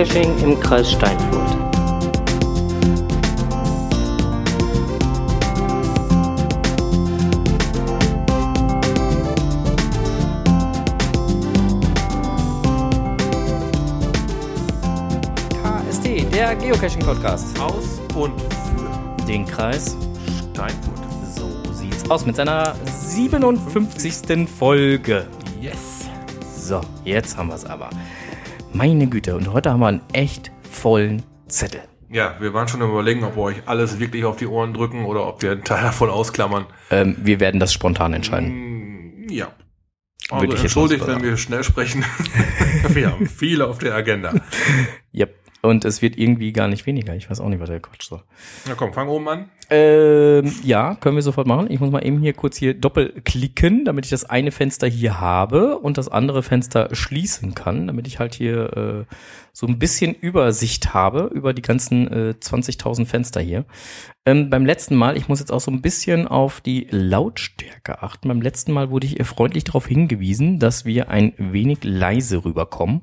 Geocaching im Kreis Steinfurt. KSD, der Geocaching-Podcast. Aus und für Den Kreis. Steinfurt. So sieht's aus mit seiner 57. Folge. Yes. So, jetzt haben wir es aber. Meine Güte, und heute haben wir einen echt vollen Zettel. Ja, wir waren schon überlegen, ob wir euch alles wirklich auf die Ohren drücken oder ob wir einen Teil davon ausklammern. Ähm, wir werden das spontan entscheiden. Mm, Ja. Also entschuldigt, wenn wir schnell sprechen. wir haben viele auf der Agenda. Yep. Und es wird irgendwie gar nicht weniger. Ich weiß auch nicht, was der Quatsch soll. Na komm, fang oben an. Ähm, ja, können wir sofort machen. Ich muss mal eben hier kurz hier doppelklicken, damit ich das eine Fenster hier habe und das andere Fenster schließen kann, damit ich halt hier äh, so ein bisschen Übersicht habe über die ganzen äh, 20.000 Fenster hier. Ähm, beim letzten Mal, ich muss jetzt auch so ein bisschen auf die Lautstärke achten. Beim letzten Mal wurde ich äh, freundlich darauf hingewiesen, dass wir ein wenig leise rüberkommen.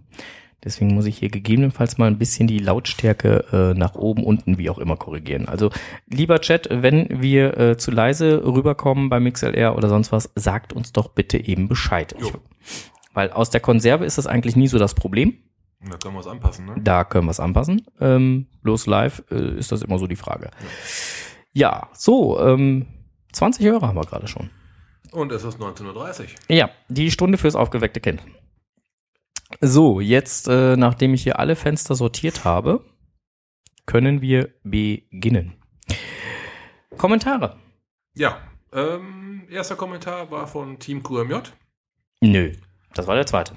Deswegen muss ich hier gegebenenfalls mal ein bisschen die Lautstärke äh, nach oben, unten, wie auch immer korrigieren. Also lieber Chat, wenn wir äh, zu leise rüberkommen beim XLR oder sonst was, sagt uns doch bitte eben Bescheid. Ich, weil aus der Konserve ist das eigentlich nie so das Problem. Da können wir es anpassen, ne? Da können wir es anpassen. Ähm, bloß live äh, ist das immer so die Frage. Ja, so, ähm, 20 Hörer haben wir gerade schon. Und es ist 19.30 Uhr. Ja, die Stunde fürs aufgeweckte Kind. So, jetzt, äh, nachdem ich hier alle Fenster sortiert habe, können wir beginnen. Kommentare? Ja. Ähm, erster Kommentar war von Team QMJ. Nö, das war der zweite.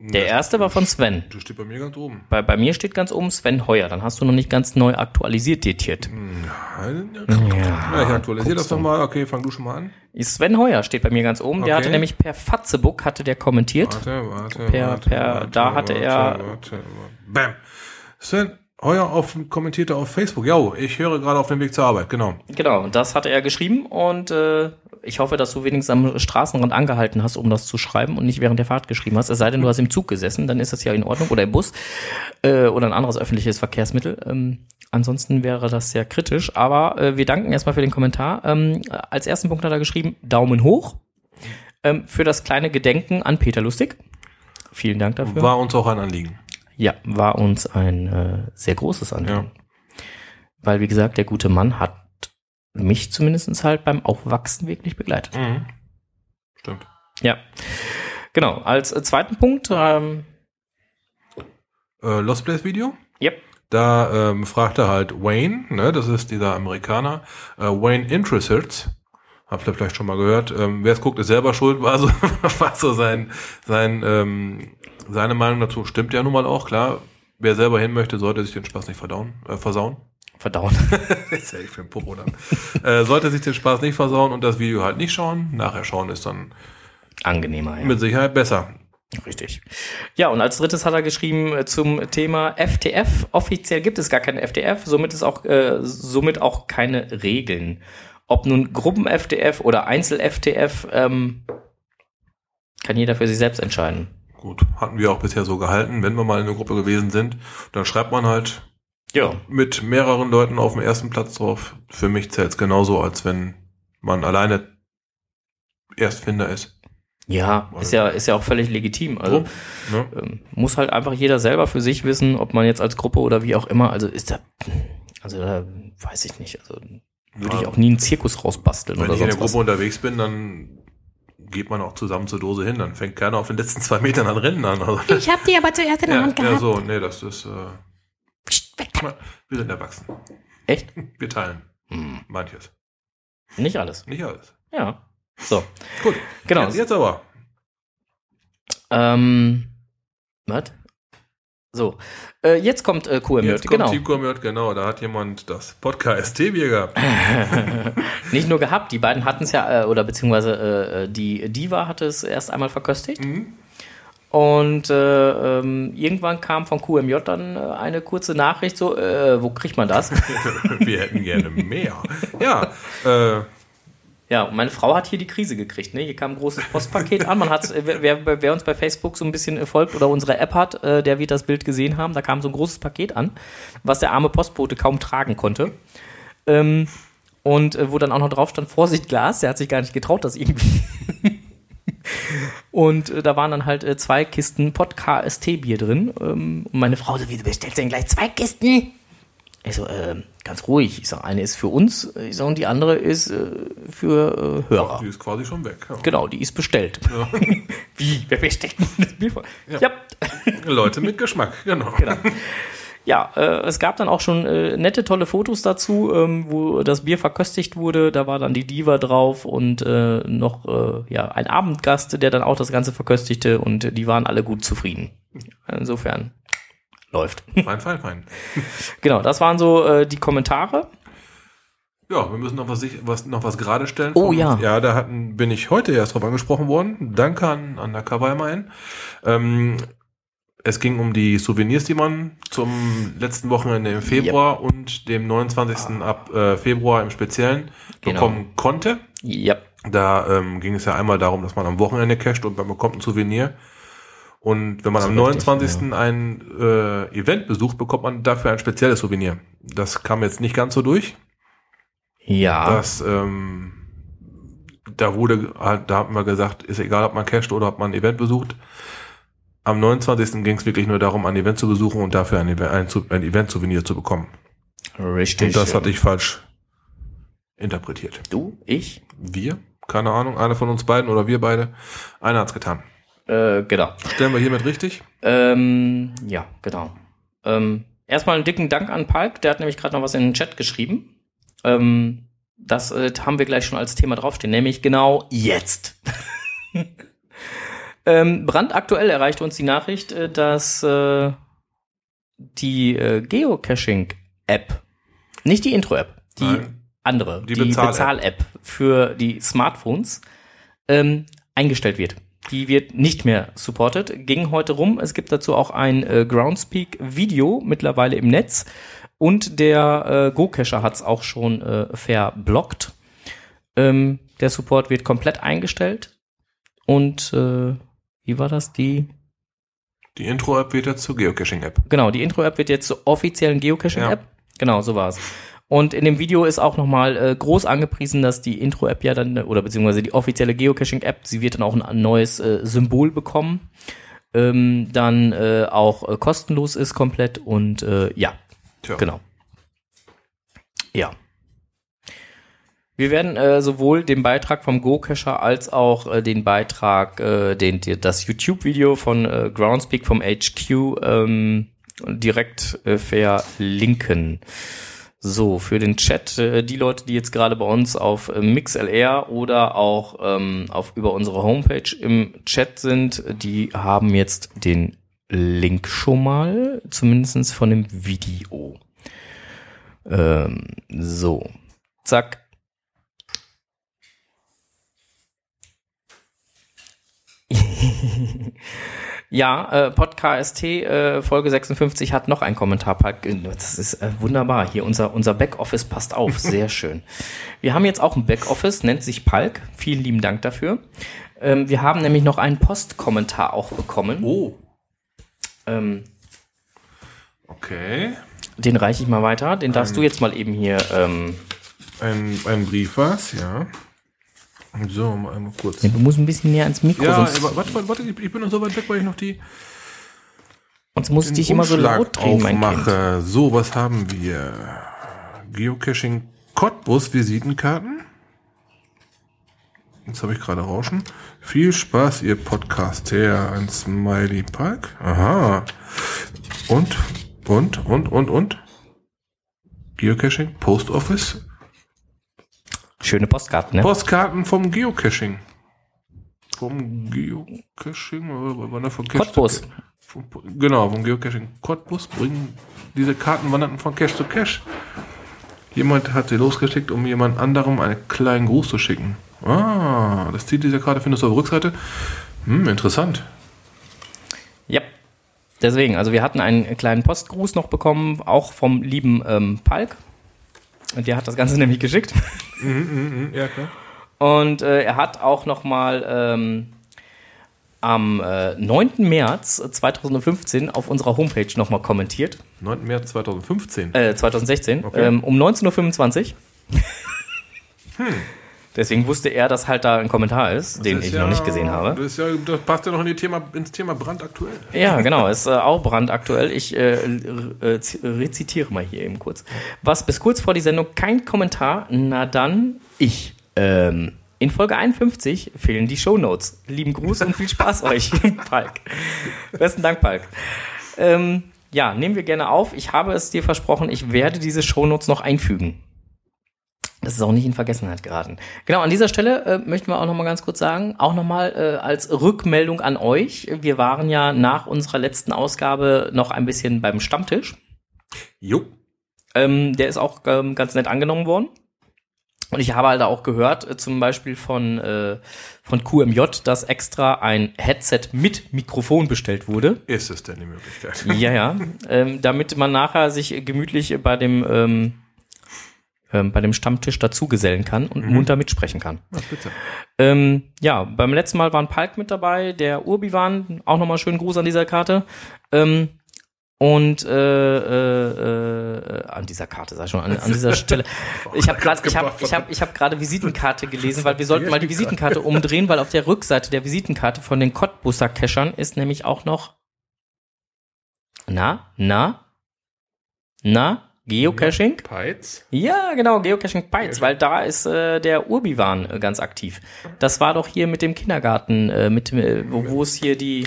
Der erste war von Sven. Das steht bei mir ganz oben. Bei, bei mir steht ganz oben Sven Heuer. Dann hast du noch nicht ganz neu aktualisiert, datiert. Ja, ich aktualisiere das doch mal. Okay, fang du schon mal an. Sven Heuer steht bei mir ganz oben. Der Okay. hatte nämlich per Fatzebook hatte der kommentiert. Warte, warte, Per- warte, per- warte, da hatte warte, er- Warte, warte. Bam. Sven, heuer auf, kommentierte auf Facebook. Jo, ich höre gerade auf dem Weg zur Arbeit, genau. Genau, und das hatte er geschrieben und äh, ich hoffe, dass du wenigstens am Straßenrand angehalten hast, um das zu schreiben und nicht während der Fahrt geschrieben hast. Es sei denn, du hast im Zug gesessen, dann ist das ja in Ordnung oder im Bus äh, oder ein anderes öffentliches Verkehrsmittel. Ähm, ansonsten wäre das sehr kritisch, aber äh, wir danken erstmal für den Kommentar. Ähm, als ersten Punkt hat er geschrieben, Daumen hoch ähm, für das kleine Gedenken an Peter Lustig. Vielen Dank dafür. War uns auch ein Anliegen. Ja, war uns ein äh, sehr großes Anliegen. Weil, wie gesagt, der gute Mann hat mich zumindest halt beim Aufwachsen wirklich begleitet. Mhm. Stimmt. Ja. Genau. Als zweiten Punkt, ähm, Äh, Lost Place Video. yep. Da ähm, fragte halt Wayne, ne, das ist dieser Amerikaner, äh, Wayne Interested, habt ihr vielleicht schon mal gehört, ähm, wer es guckt, ist selber schuld, war so, war so sein, sein, ähm, seine Meinung dazu stimmt ja nun mal auch, klar. Wer selber hin möchte, sollte sich den Spaß nicht verdauen, äh, versauen. Verdauen. Jetzt hätte ich für den Popo dann. äh, sollte sich den Spaß nicht versauen und das Video halt nicht schauen. Nachher schauen ist dann Angenehmer, ja. mit Sicherheit besser. Richtig. Ja, und als drittes hat er geschrieben äh, zum Thema FTF. Offiziell gibt es gar keinen FTF, somit ist auch, äh, somit auch keine Regeln. Ob nun Gruppen-FTF oder Einzel-FTF, ähm, kann jeder für sich selbst entscheiden. Gut, hatten wir auch bisher so gehalten. Wenn wir mal in einer Gruppe gewesen sind, dann schreibt man halt Ja. mit mehreren Leuten auf dem ersten Platz drauf. Für mich zählt es genauso, als wenn man alleine Erstfinder ist. Ja, ist ja, ist ja auch völlig legitim. Also So, ne? ähm, muss halt einfach jeder selber für sich wissen, ob man jetzt als Gruppe oder wie auch immer, also ist da, also da weiß ich nicht, also würde ich Ja. auch nie einen Zirkus rausbasteln Wenn oder ich in der Gruppe was. unterwegs bin, dann geht man auch zusammen zur Dose hin. Dann fängt keiner auf den letzten zwei Metern an Rennen an. Also, Ich hab die aber zuerst in der ja, Hand ja, gehabt. so, nee, das ist, äh, Da. wir sind erwachsen. Echt? Wir teilen Hm, manches. nicht alles. Nicht alles. Ja. So. Gut. Genau. Jetzt, jetzt aber. Ähm, was? So. Äh, jetzt kommt äh, QMJ, Jetzt kommt genau. Team Community, genau. Da hat jemand das Podcast T-Bier gehabt. Nicht nur gehabt, die beiden hatten es ja, äh, oder beziehungsweise äh, die Diva hatte es erst einmal verköstigt. Mhm. Und äh, ähm, irgendwann kam von QMJ dann äh, eine kurze Nachricht, so, äh, wo kriegt man das? Wir hätten gerne mehr. Ja, äh, Ja, und meine Frau hat hier die Krise gekriegt. Ne? Hier kam ein großes Postpaket an. Man hat, wer, wer, wer uns bei Facebook so ein bisschen folgt oder unsere App hat, äh, der wird das Bild gesehen haben. Da kam so ein großes Paket an, was der arme Postbote kaum tragen konnte. Ähm, und äh, wo dann auch noch drauf stand, Vorsicht Glas. Der hat sich gar nicht getraut, das irgendwie. Und äh, da waren dann halt äh, zwei Kisten Pod-KST-Bier drin. Ähm, und meine Frau so, wie, du bestellst denn gleich zwei Kisten? Ich so, äh, ganz ruhig. Ich sag, eine ist für uns, ich sag, und die andere ist äh, für äh, Hörer. Die ist quasi schon weg. Ja. Genau, die ist bestellt. Wie? Wer bestellt denn das Bier? Ja. Ja. Leute mit Geschmack, genau. Genau. Ja, äh, es gab dann auch schon äh, nette, tolle Fotos dazu, ähm, wo das Bier verköstigt wurde. Da war dann die Diva drauf und äh, noch äh, ja, ein Abendgast, der dann auch das Ganze verköstigte und äh, die waren alle gut zufrieden. Insofern läuft. Fein, fein, fein. genau, das waren so äh, die Kommentare. Ja, wir müssen noch was, was, noch was gerade stellen. Oh, ja. Ja, da hatten, bin ich heute erst drauf angesprochen worden. Danke an Undercover immerhin. Ähm, es ging um die Souvenirs, die man zum letzten Wochenende im Februar und dem 29. ab äh, Februar im Speziellen Genau. bekommen konnte. Ja, Da ähm, ging es ja einmal darum, dass man am Wochenende casht und man bekommt ein Souvenir. Und wenn man So am richtig, 29. ein äh, Event besucht, bekommt man dafür ein spezielles Souvenir. Das kam jetzt nicht ganz so durch. ja, Das, ähm, da wurde halt, da haben wir gesagt, ist egal, ob man casht oder ob man ein Event besucht. Am 29. ging es wirklich nur darum, ein Event zu besuchen und dafür ein, ein, ein Event-Souvenir zu bekommen. richtig. Und das hatte ich falsch interpretiert. Du, ich, Wir? Keine Ahnung, einer von uns beiden oder wir beide. Einer hat's getan. äh, genau. Stellen wir hiermit richtig? Ähm, ja, genau. Ähm, erstmal einen dicken Dank an Palk, der hat nämlich gerade noch was in den Chat geschrieben. Ähm, das äh, haben wir gleich schon als Thema draufstehen, nämlich genau jetzt. ähm, brandaktuell erreichte uns die Nachricht, äh, dass äh, die äh, Geocaching-App, nicht die Intro-App, die Nein. andere, Die die, Bezahl-App. Bezahl-App für die Smartphones, ähm, eingestellt wird. Die wird nicht mehr supported. Ging heute rum. Es gibt dazu auch ein äh, Groundspeak-Video mittlerweile im Netz. Und der äh, Go-Cacher hat es auch schon äh, verblockt. Ähm, der Support wird komplett eingestellt. Und äh, wie war das? Die Die Intro-App wird jetzt zur Geocaching-App. Genau, die Intro-App wird jetzt zur offiziellen Geocaching-App. Ja. Genau, so war's. Und in dem Video ist auch nochmal äh, groß angepriesen, dass die Intro-App ja dann, oder beziehungsweise die offizielle Geocaching-App, sie wird dann auch ein neues äh, Symbol bekommen, ähm, dann äh, auch äh, kostenlos ist komplett und äh, ja, Tja. genau. Ja. Wir werden äh, sowohl den Beitrag vom Go-Cacher als auch äh, den Beitrag, äh, den, die, das YouTube-Video von äh, Groundspeak vom HQ ähm, direkt äh, verlinken. So, für den Chat, äh, die Leute, die jetzt gerade bei uns auf äh, MixLR oder auch ähm, auf über unsere Homepage im Chat sind, die haben jetzt den Link schon mal, zumindestens von dem Video. Ähm, so, zack. Ja, äh, Podcast äh, Folge 56 hat noch einen Kommentar. Palk. Das ist äh, wunderbar. Hier unser, unser Backoffice passt auf. Sehr schön. Wir haben jetzt auch ein Backoffice, nennt sich Palk. Vielen lieben Dank dafür. Ähm, wir haben nämlich noch einen Postkommentar auch bekommen. Oh, Ähm, okay. den reiche ich mal weiter. Den darfst du jetzt mal eben hier. Ähm, Ein, ein Brief war's, ja. So, mal einmal kurz. du musst ein bisschen näher ans Mikro, Ja, aber warte, warte, warte, ich ich bin noch so weit weg, weil ich noch die sonst du den dich immer so laut drehen, mein Kind. So, was haben wir? Geocaching Cottbus Visitenkarten. Jetzt habe ich gerade Rauschen. Viel Spaß, ihr Podcaster. Ein Smiley Park. Aha. Und, und, und, und, und. Geocaching Post Office. Schöne Postkarten, ne? Postkarten vom Geocaching. Vom Geocaching, oder war das von Cache Cottbus. zu? Vom- Genau, vom Geocaching Cottbus bringen diese Karten wanderten von Cache zu Cache. Jemand hat sie losgeschickt, um jemand anderem einen kleinen Gruß zu schicken. Ah, das Ziel dieser Karte findest du auf der Rückseite. Hm, interessant. Ja. Deswegen, also wir hatten einen kleinen Postgruß noch bekommen, auch vom lieben ähm, Palk. Und der hat das Ganze nämlich geschickt. Hm, ja, klar. Und äh, er hat auch noch mal ähm, am äh, 9. März 2015 auf unserer Homepage noch mal kommentiert. 9. März 2015. Äh, 2016. Okay. Ähm, um 19.25 Uhr. Deswegen wusste er, dass halt da ein Kommentar ist, den Das ist ich ja- noch nicht gesehen habe. Das, ja, das passt ja noch in die Thema, ins Thema brandaktuell. Ja, genau, ist äh, auch brandaktuell. Ich äh, äh, rezitiere mal hier eben kurz. Was bis kurz vor die Sendung kein Kommentar, na dann ich. Ähm, in Folge 51 fehlen die Shownotes. Lieben Gruß und viel Spaß euch, Palk. Besten Dank, Palk. Ähm, ja, nehmen wir gerne auf. Ich habe es dir versprochen, ich werde diese Shownotes noch einfügen. Das ist auch nicht in Vergessenheit geraten. Genau, an dieser Stelle äh, möchten wir auch noch mal ganz kurz sagen, auch noch mal äh, als Rückmeldung an euch. Wir waren ja nach unserer letzten Ausgabe noch ein bisschen beim Stammtisch. Jo. Ähm, der ist auch ähm, ganz nett angenommen worden. Und ich habe halt auch gehört, äh, zum Beispiel von, äh, von QMJ, dass extra ein Headset mit Mikrofon bestellt wurde. Ist es denn die Möglichkeit? Ja, ja. ähm, damit man nachher sich gemütlich bei dem, ähm, bei dem Stammtisch dazugesellen kann und munter mitsprechen kann. Spitze. Ähm, ja, beim letzten Mal war ein Palk mit dabei, der Urbiwan, auch nochmal schönen Gruß an dieser Karte. Ähm, und äh, äh, äh, an dieser Karte, sag ich schon, an, an dieser Stelle. Ich habe gerade ich hab, ich hab, ich hab gerade Visitenkarte gelesen, weil wir sollten mal die Visitenkarte umdrehen, weil auf der Rückseite der Visitenkarte von den Cottbusser Cachern ist nämlich auch noch na, na, na, Geocaching? Peitz. Ja, genau, Geocaching Bytes, weil da ist äh, der Urbiwan äh, ganz aktiv. Das war doch hier mit dem Kindergarten, äh, mit äh, wo, es hier die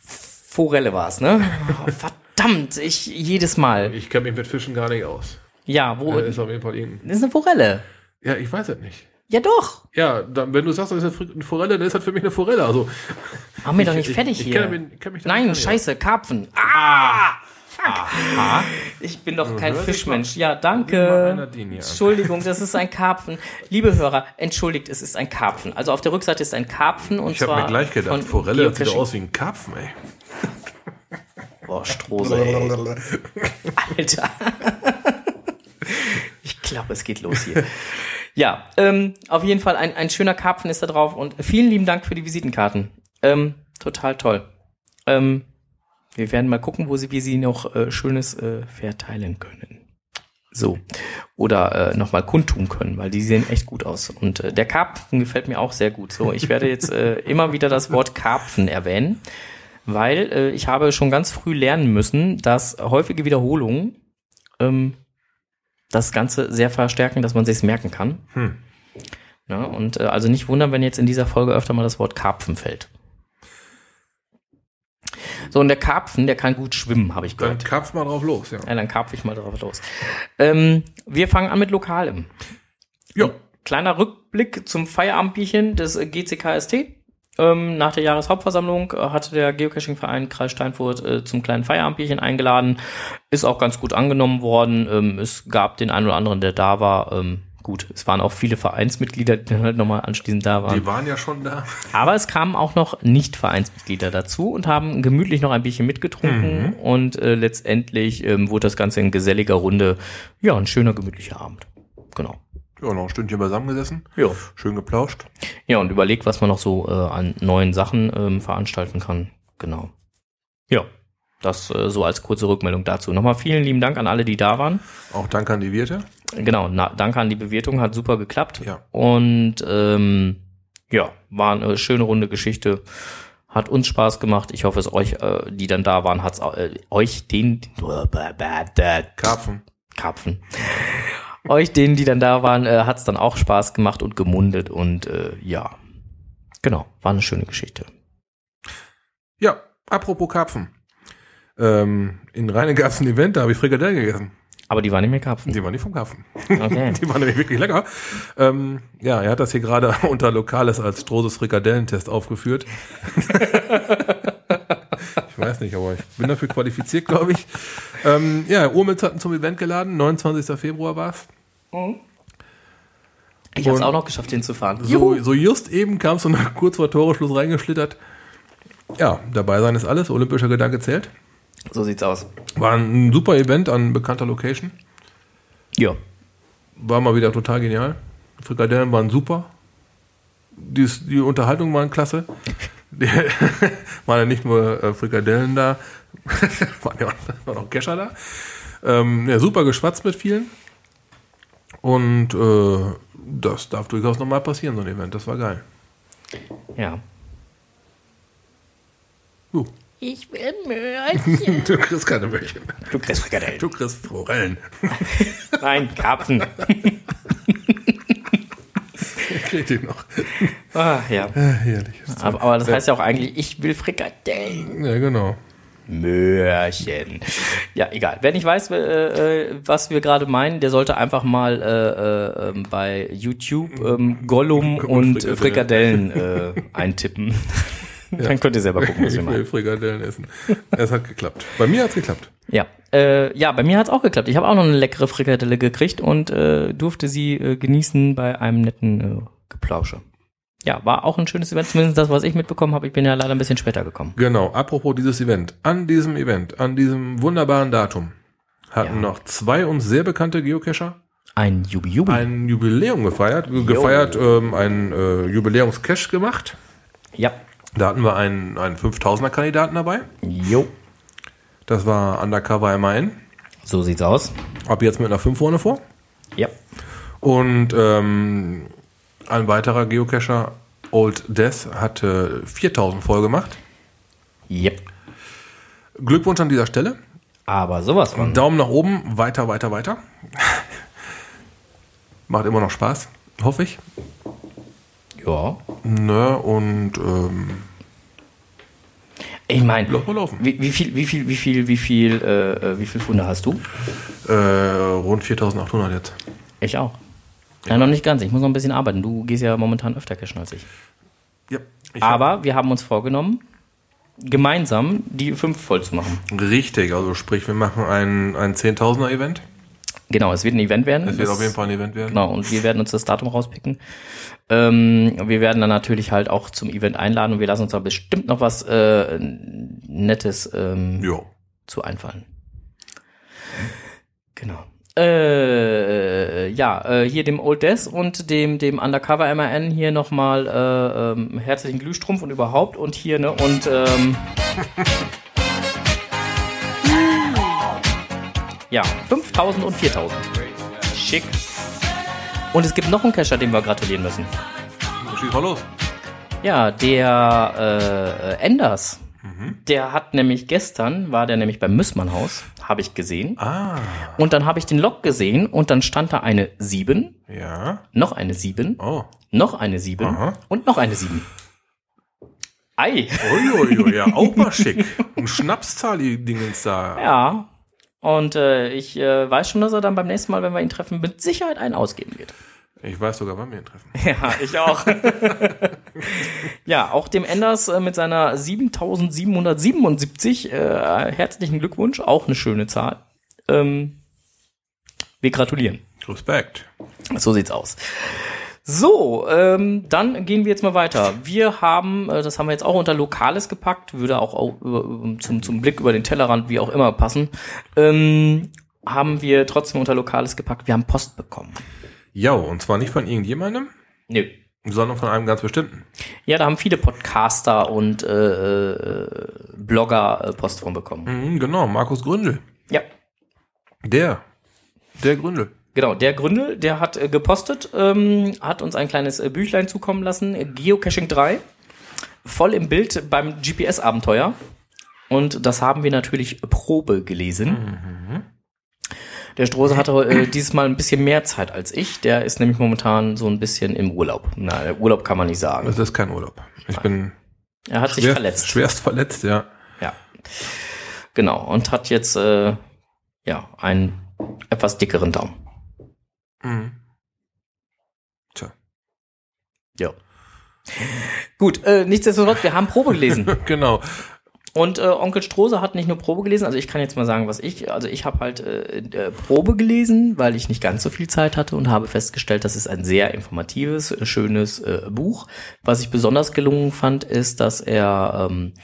Forelle war es, ne? Oh, verdammt, ich jedes Mal. Ich kenne mich mit Fischen gar nicht aus. Ja, wo Äh, ist auf jeden Fall irgendein. das ist eine Forelle. Ja, ich weiß es nicht. Ja doch. Ja, dann, wenn du sagst, das ist eine Forelle, dann ist das für mich eine Forelle. Also, Machen wir doch nicht ich- fertig ich, hier. Ich kenn mich, kenn mich da Nein, scheiße, Karpfen. Ah! Aha. Ich bin doch kein Fischmensch. Ja, danke. Entschuldigung, das ist ein Karpfen. Liebe Hörer, entschuldigt, es ist ein Karpfen. Also auf der Rückseite ist ein Karpfen und Ich habe zwar mir gleich gedacht, Forelle sieht aus wie ein Karpfen, ey. Boah, Strose, ey. Alter. Ich glaube, es geht los hier. Ja, ähm, auf jeden Fall ein, ein schöner Karpfen ist da drauf und vielen lieben Dank für die Visitenkarten. Ähm, total toll. Ähm, wir werden mal gucken, wo sie, wir sie noch äh, Schönes äh, verteilen können. So. Oder äh, nochmal kundtun können, weil die sehen echt gut aus. Und äh, der Karpfen gefällt mir auch sehr gut. So, ich werde jetzt äh, immer wieder das Wort Karpfen erwähnen, weil äh, ich habe schon ganz früh lernen müssen, dass häufige Wiederholungen ähm, das Ganze sehr verstärken, dass man sich's merken kann. Hm. Ja, und äh, also nicht wundern, wenn jetzt in dieser Folge öfter mal das Wort Karpfen fällt. So, und der Karpfen, der kann gut schwimmen, habe ich Dann gehört. Karpf mal drauf los, ja. Ja, dann karpfe ich mal drauf los. Ähm, wir fangen an mit Lokalem. Ja. Kleiner Rückblick zum Feierabendbierchen des äh, GCKST. Ähm, nach der Jahreshauptversammlung äh, hatte der Geocaching-Verein Kreis Steinfurt äh, zum kleinen Feierabendbierchen eingeladen. Ist auch ganz gut angenommen worden. Ähm, es gab den einen oder anderen, der da war. Ähm, gut, es waren auch viele Vereinsmitglieder, die dann halt nochmal anschließend da waren. Die waren ja schon da. Aber es kamen auch noch Nicht-Vereinsmitglieder dazu und haben gemütlich noch ein Bierchen mitgetrunken und äh, letztendlich ähm, wurde das Ganze in geselliger Runde, ja, ein schöner, gemütlicher Abend. Genau. Ja, noch ein Stündchen beisammengesessen. Ja. Schön geplauscht. Ja, und überlegt, was man noch so äh, an neuen Sachen ähm, veranstalten kann. Genau. Ja, das äh, so als kurze Rückmeldung dazu. Nochmal vielen lieben Dank an alle, die da waren. Auch danke an die Wirte. Genau, na, danke an die Bewirtung, hat super geklappt. Ja. Und ähm, ja, war eine schöne runde Geschichte. Hat uns Spaß gemacht. Ich hoffe, es euch, äh, die dann da waren, hat's äh, euch den Karpfen. Karpfen. euch denen, die dann da waren, äh, hat's dann auch Spaß gemacht und gemundet und äh, ja, genau, war eine schöne Geschichte. Ja, apropos Karpfen. Ähm, in Rheine gab es ein Event, da habe ich Frikadellen gegessen. Aber die waren nicht mehr Karpfen. Die waren nicht vom Karpfen. Okay. Die waren nämlich wirklich lecker. Ähm, ja, er hat das hier gerade unter Lokales als Strohses Frikadellentest aufgeführt. ich weiß nicht, aber ich bin dafür qualifiziert, glaube ich. Ähm, ja, Urmitz hatten zum Event geladen. 29. Februar war's. Ich habe es auch noch geschafft, hinzufahren. So, so just eben kamst du noch kurz vor Toreschluss reingeschlittert. Ja, dabei sein ist alles. Olympischer Gedanke zählt. So sieht's aus. War ein super Event an bekannter Location. Ja. War mal wieder total genial. Frikadellen waren super. Die, die Unterhaltung waren klasse. Waren ja nicht nur äh, Frikadellen da, waren ja auch, auch Kescher da. Ähm, ja, super geschwatzt mit vielen. Und äh, das darf durchaus nochmal passieren, so ein Event. Das war geil. Ja. Uh, Ich will Möhrchen. du kriegst keine Möhrchen. Du kriegst Frikadellen. Du kriegst Forellen. Nein, Karpfen. Krieg die noch. Ah, ja. Ja, herrlich. Aber, aber das heißt ja auch eigentlich, ich will Frikadellen. Ja, genau. Möhrchen. Ja, egal. Wer nicht weiß, äh, äh, was wir gerade meinen, der sollte einfach mal äh, äh, ähm, bei YouTube ähm, Gollum und Frikadellen eintippen. Dann könnt ihr selber gucken, was wir Ich will. Frikadellen essen. Es hat geklappt. Bei mir hat's geklappt. Ja, äh, ja, bei mir hat's auch geklappt. Ich habe auch noch eine leckere Frikadelle gekriegt und äh, durfte sie äh, genießen bei einem netten äh, Geplausche. Ja, war auch ein schönes Event, zumindest das, was ich mitbekommen habe. Ich bin ja leider ein bisschen später gekommen. Genau, apropos dieses Event. An diesem Event, an diesem wunderbaren Datum, hatten Ja. noch zwei uns sehr bekannte Geocacher Ein Jubi-Jubi. ein Jubiläum gefeiert. Gefeiert, ähm, ein äh, Jubiläumscache gemacht. Ja. Da hatten wir einen, einen 5000er Kandidaten dabei. Jo. Das war Undercover MAN. So sieht's aus. Ab jetzt mit einer 5 vorne vor. Ja. Und ähm, ein weiterer Geocacher, Old Death, hatte 4000 voll gemacht. Yep. Glückwunsch an dieser Stelle. Aber sowas von. Daumen nach oben, weiter, weiter, weiter. Macht immer noch Spaß, hoffe ich. Ja. Ne, und ähm, Ich meine, wie, wie viel, wie viel, wie viel, wie viel, äh, äh, wie viel Funde hast du? Äh, rund 4800 jetzt. Ich auch. Ja, noch nicht ganz. Ich muss noch ein bisschen arbeiten. Du gehst ja momentan öfter cashen als ich. Ja. Ich hab- Aber wir haben uns vorgenommen, gemeinsam die fünf voll zu machen. richtig, also sprich, wir machen ein, ein 10.000er Event. Genau, es wird ein Event werden. Das wird Das- auf jeden Fall ein Event werden. Genau, und wir werden uns das Datum rauspicken. Ähm, wir werden dann natürlich halt auch zum Event einladen und wir lassen uns da bestimmt noch was äh, Nettes ähm, Jo. zu einfallen. Genau. Äh, ja, äh, hier dem Old Death und dem, dem Undercover MAN hier nochmal äh, ähm, herzlichen Glühstrumpf und überhaupt und hier, ne, und ähm, ja, 5000 und 4000. Schick. Und es gibt noch einen Cacher, dem wir gratulieren müssen. Schieß mal los. Ja, der äh, Enders. Der hat nämlich gestern, war der nämlich beim Müssmannhaus, habe ich gesehen. Ah, Und dann habe ich den Log gesehen und dann stand da eine 7, ja. noch eine 7, Oh. noch eine 7 Aha. und noch eine 7. Ei. Uiuiui, ja, auch mal schick. Ein Schnapszahl-Dingens da. Ja. Und äh, ich äh, weiß schon, dass er dann beim nächsten Mal, wenn wir ihn treffen, mit Sicherheit einen ausgeben wird. Ich weiß sogar, wann wir ihn treffen. Ja, ich auch. ja, auch dem Enders äh, mit seiner 7777 äh, herzlichen Glückwunsch. Auch eine schöne Zahl. Ähm, wir gratulieren. Respekt. So sieht's aus. So, ähm, dann gehen wir jetzt mal weiter. Wir haben, äh, das haben wir jetzt auch unter Lokales gepackt, würde auch, auch über, zum, zum Blick über den Tellerrand, wie auch immer, passen. Ähm, haben wir trotzdem unter Lokales gepackt. Wir haben Post bekommen. Ja, und zwar nicht von irgendjemandem, Nö. sondern von einem ganz bestimmten. Ja, da haben viele Podcaster und äh, äh, Blogger äh, Post von bekommen. Mhm, genau, Markus Gründel. Ja, Der. Der Gründel. Genau. Der Gründel, der hat äh, gepostet, ähm, hat uns ein kleines äh, Büchlein zukommen lassen, äh, Geocaching 3, voll im Bild beim GPS-Abenteuer. Und das haben wir natürlich Probe gelesen. Der Strose hatte äh, dieses Mal ein bisschen mehr Zeit als ich. Der ist nämlich momentan so ein bisschen im Urlaub. Na, Urlaub kann man nicht sagen. Das ist kein Urlaub. Ich bin Er hat sich schwer, verletzt. schwerst verletzt, ja. Ja. Genau. Und hat jetzt äh, ja einen etwas dickeren Daumen. Mhm. Tja. Ja. Gut, äh, nichtsdestotrotz, wir haben Probe gelesen. Genau. Und äh, Onkel Strose hat nicht nur Probe gelesen, also ich kann jetzt mal sagen, was ich, also ich habe halt äh, äh, Probe gelesen, weil ich nicht ganz so viel Zeit hatte und habe festgestellt, das ist ein sehr informatives, äh, schönes äh, Buch. Was ich besonders gelungen fand, ist, dass er, ähm,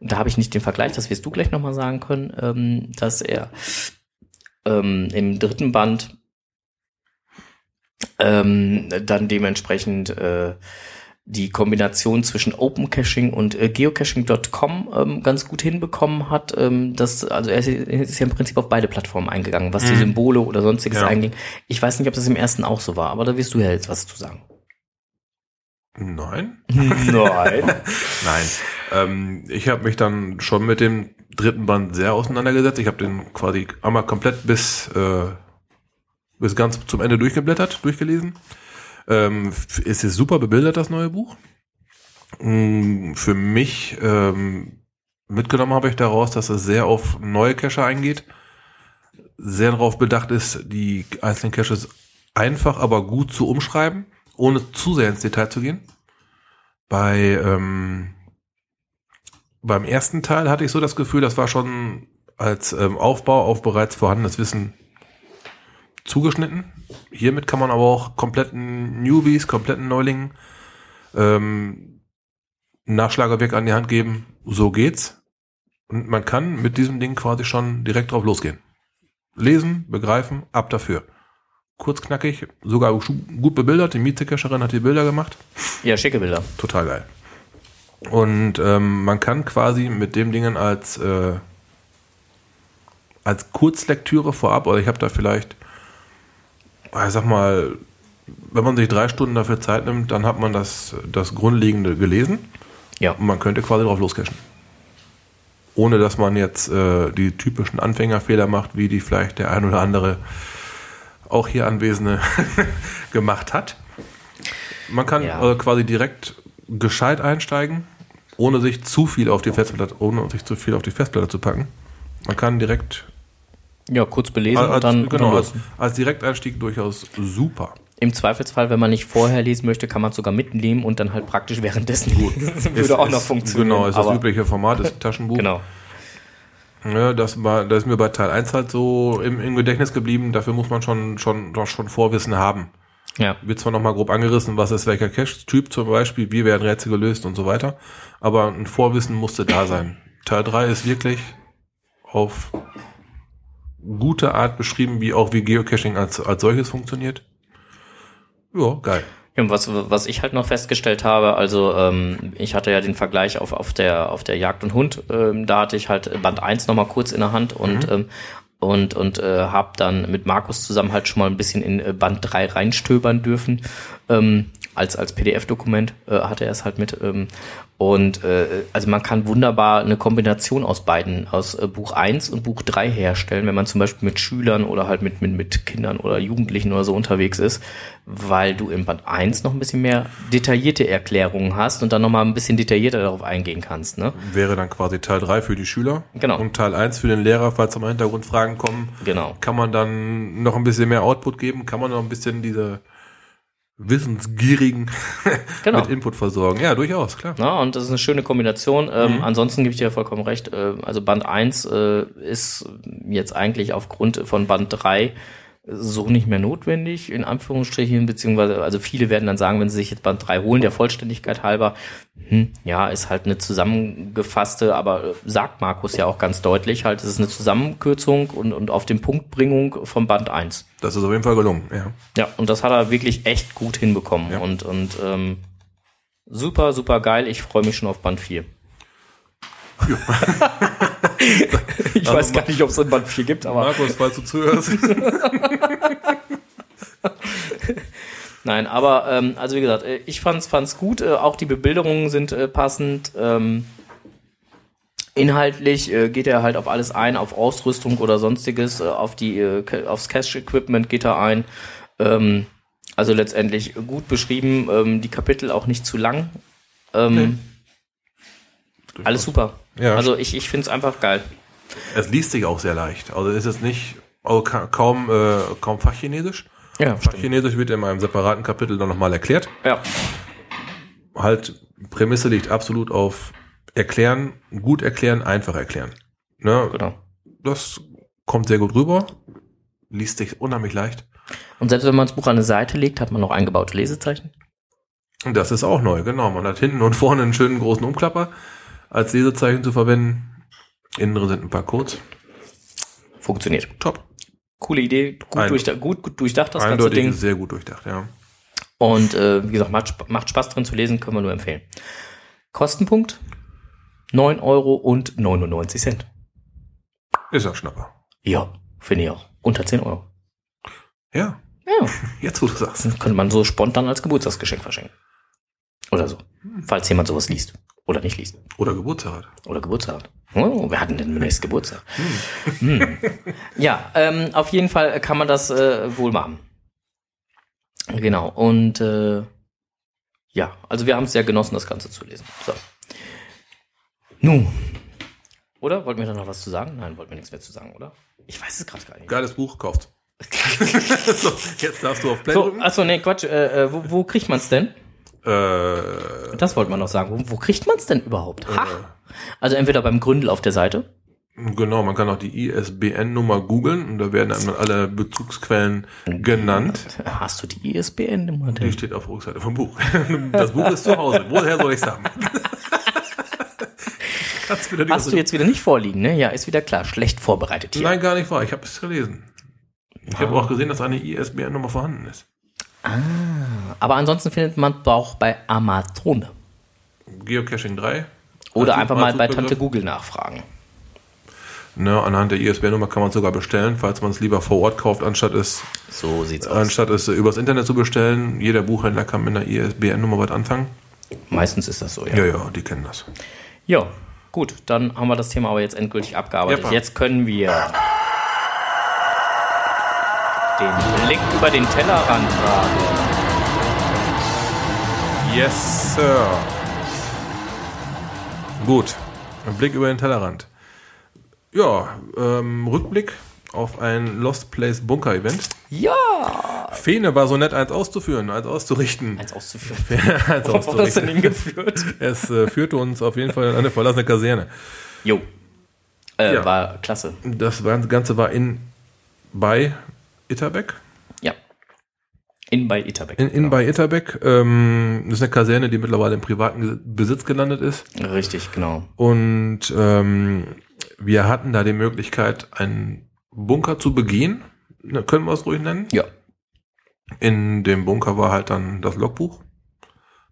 da habe ich nicht den Vergleich, das wirst du gleich nochmal sagen können, ähm, dass er ähm, im dritten Band ähm, dann dementsprechend äh, die Kombination zwischen Open Caching und äh, Geocaching.com ähm, ganz gut hinbekommen hat. Ähm, das, also er ist, ist ja im Prinzip auf beide Plattformen eingegangen, was die Mhm. Symbole oder sonstiges Ja. einging. Ich weiß nicht, ob das im ersten auch so war, aber da wirst du ja jetzt was zu sagen. Nein? Nein. Nein. Ähm, ich habe mich dann schon mit dem dritten Band sehr auseinandergesetzt. Ich habe den quasi einmal komplett bis, äh, bis ganz zum Ende durchgeblättert, durchgelesen. Ähm, es ist super bebildert, das neue Buch. Mm, Für mich ähm, mitgenommen habe ich daraus, dass es sehr auf neue Cacher eingeht. Sehr darauf bedacht ist, die einzelnen Caches einfach, aber gut zu umschreiben, ohne zu sehr ins Detail zu gehen. Bei ähm, beim ersten Teil hatte ich so das Gefühl, das war schon als ähm, Aufbau auf bereits vorhandenes Wissen zugeschnitten. Hiermit kann man aber auch kompletten Newbies, kompletten Neulingen ähm, ein Nachschlagewerk an die Hand geben. So geht's. Und man kann mit diesem Ding quasi schon direkt drauf losgehen. Lesen, begreifen, ab dafür. Kurz knackig, sogar gut bebildert. Die Mietzecacherin hat die Bilder gemacht. Ja, schicke Bilder. Total geil. Und ähm, man kann quasi mit dem Dingen als äh, als Kurzlektüre vorab, oder ich habe da vielleicht, ich sag mal, wenn man sich drei Stunden dafür Zeit nimmt, dann hat man das, das Grundlegende gelesen Ja. und man könnte quasi drauf loscachen. Ohne dass man jetzt äh, die typischen Anfängerfehler macht, wie die vielleicht der ein oder andere auch hier Anwesende gemacht hat. Man kann Ja. also quasi direkt gescheit einsteigen, ohne sich zu viel auf die Festplatte, ohne sich zu viel auf die Festplatte zu packen. Man kann direkt Ja, kurz belesen als, und dann, genau, als, als Direkteinstieg durchaus super. Im Zweifelsfall, wenn man nicht vorher lesen möchte, kann man es sogar mitnehmen und dann halt praktisch währenddessen lesen. Das würde Ist- auch noch funktionieren. Genau, ist das übliche Format, ist ein Taschenbuch. Genau. Ja, das, war, das ist mir bei Teil 1 halt so im, im Gedächtnis geblieben. Dafür muss man schon, schon, doch schon Vorwissen haben. Ja. Wird zwar nochmal grob angerissen, was ist welcher Cache-Typ zum Beispiel, wie werden Rätsel gelöst und so weiter. Aber ein Vorwissen musste da sein. Teil 3 ist wirklich auf gute Art beschrieben, wie auch wie Geocaching als, als solches funktioniert. Ja, geil. Ja, was, was ich halt noch festgestellt habe, also ähm, ich hatte ja den Vergleich auf, auf, der, auf der Jagd und Hund, ähm, da hatte ich halt Band 1 nochmal kurz in der Hand und, ähm, und, und äh, habe dann mit Markus zusammen halt schon mal ein bisschen in äh, Band 3 reinstöbern dürfen. Ähm, als, als PDF-Dokument äh, hatte er es halt mit. Ähm, und äh, also man kann wunderbar eine Kombination aus beiden, aus äh, Buch 1 und Buch 3 herstellen, wenn man zum Beispiel mit Schülern oder halt mit, mit, mit Kindern oder Jugendlichen oder so unterwegs ist, weil du im Band 1 noch ein bisschen mehr detaillierte Erklärungen hast und dann nochmal ein bisschen detaillierter darauf eingehen kannst. Ne? Wäre dann quasi Teil 3 für die Schüler. Genau. Und Teil 1 für den Lehrer, falls am Hintergrund Fragen kommen. Genau. Kann man dann noch ein bisschen mehr Output geben? Kann man noch ein bisschen diese Wissensgierigen Genau. mit Input versorgen? Ja, durchaus, klar. Ja, und das ist eine schöne Kombination. Ähm, Ansonsten gebe ich dir vollkommen recht. Äh, also Band 1 äh, ist jetzt eigentlich aufgrund von Band 3 so nicht mehr notwendig, in Anführungsstrichen, beziehungsweise, also viele werden dann sagen, wenn sie sich jetzt Band 3 holen, der Vollständigkeit halber, hm, ja, ist halt eine zusammengefasste, aber äh, sagt Markus ja auch ganz deutlich, halt, es ist eine Zusammenkürzung und, und auf den Punktbringung von Band 1. Das ist auf jeden Fall gelungen, ja. Ja, und das hat er wirklich echt gut hinbekommen Ja. und, und ähm, super, super geil. Ich freue mich schon auf Band 4. ich Also weiß gar nicht, ob es ein Band 4 gibt, aber Markus, falls du zuhörst. nein, aber ähm, also wie gesagt, äh, ich fand's, fand's gut. Äh, auch die Bebilderungen sind äh, passend. Ähm, inhaltlich äh, geht er halt auf alles ein, auf Ausrüstung oder sonstiges, äh, auf die äh, aufs Cache-Equipment geht er ein. Ähm, also letztendlich gut beschrieben, ähm, die Kapitel auch nicht zu lang. Ähm, Alles super. Ja. Also ich, ich finde es einfach geil. Es liest sich auch sehr leicht. Also es ist nicht also ka kaum, äh, kaum Fachchinesisch. Ja, Fachchinesisch wird in einem separaten Kapitel dann nochmal erklärt. Ja, Halt, Prämisse liegt absolut auf erklären, gut erklären, einfach erklären. Ne? genau. Das kommt sehr gut rüber. Liest sich unheimlich leicht. Und selbst wenn man das Buch an eine Seite legt, hat man noch eingebaute Lesezeichen. Und das ist auch neu, genau. Man hat hinten und vorne einen schönen großen Umklapper als Lesezeichen zu verwenden. Innen drin sind ein paar Codes. Funktioniert. Top. Coole Idee, gut, Ein- durchdacht, gut, gut durchdacht das ganze Ding. sehr gut durchdacht, ja. Und äh, wie gesagt, macht, macht Spaß drin zu lesen, können wir nur empfehlen. Kostenpunkt 9 Euro und 99 Cent. Ist ein Schnapper. Ja, finde ich auch. Unter 10 Euro. Ja, Ja, jetzt wo du sagst. könnte man so spontan als Geburtstagsgeschenk verschenken. Oder so. Falls jemand sowas liest. Oder nicht liest. Oder Geburtstag hat. Oder Geburtstag hat. Oh, wer hat denn den nächsten Geburtstag? Hm. Ja, ähm, auf jeden Fall kann man das äh, wohl machen. Genau. Und äh, ja, also wir haben es sehr genossen, das Ganze zu lesen. So. Nun. Oder? Wollten wir da noch was zu sagen? Nein, wollten wir nichts mehr zu sagen, oder? Ich weiß es gerade gar nicht. Geiles Buch, kauft. so, jetzt darfst du auf Play So, achso, nee, Quatsch. Äh, äh, wo, wo kriegt man es denn? Äh, Das wollte man noch sagen. Wo, wo kriegt man es denn überhaupt? Ha! Also entweder beim Gründel auf der Seite. genau, man kann auch die ISBN-Nummer googeln und da werden dann alle Bezugsquellen genannt. Hast du die ISBN-Nummer Die steht auf der Rückseite vom Buch. Das Buch ist zu Hause. Woher soll ich sagen? Hast du jetzt wieder nicht vorliegen, ne? Ja, ist wieder klar. Schlecht vorbereitet hier. Nein, gar nicht wahr. Ich habe es gelesen. Ich habe auch gesehen, dass eine ISBN-Nummer vorhanden ist. Aber ansonsten findet man auch bei Amazon. Geocaching 3. Oder einfach mal bei. Tante Google nachfragen. Ne, anhand der ISBN-Nummer kann man es sogar bestellen, falls man es lieber vor Ort kauft, anstatt es, So sieht's aus. anstatt es äh, übers Internet zu bestellen. Jeder Buchhändler kann mit einer ISBN-Nummer was anfangen. Meistens ist das so, ja. Ja, ja, die kennen das. Ja, gut. Dann haben wir das Thema aber jetzt endgültig abgearbeitet. Jeppa. Jetzt können wir den Blick über den Tellerrand wagen. Yes, Sir. Gut. Ein Blick über den Tellerrand. Ja, ähm, Rückblick auf ein Lost Place Bunker Event. Ja! Fene war so nett, eins auszuführen, eins auszurichten. Eins auszuführen. eins Wo hat das denn auszurichten. hingeführt? Es äh, führte uns auf jeden Fall in eine verlassene Kaserne. Jo. Äh, Ja. War klasse. Das Ganze war in bei Itterbeck. Ja. In bei Iterbeck. In, in bei Itterbeck. Ähm, das ist eine Kaserne, die mittlerweile im privaten Besitz gelandet ist. Richtig, genau. Und ähm, wir hatten da die Möglichkeit, einen Bunker zu begehen. Ne, Können wir es ruhig nennen? Ja. In dem Bunker war halt dann das Logbuch.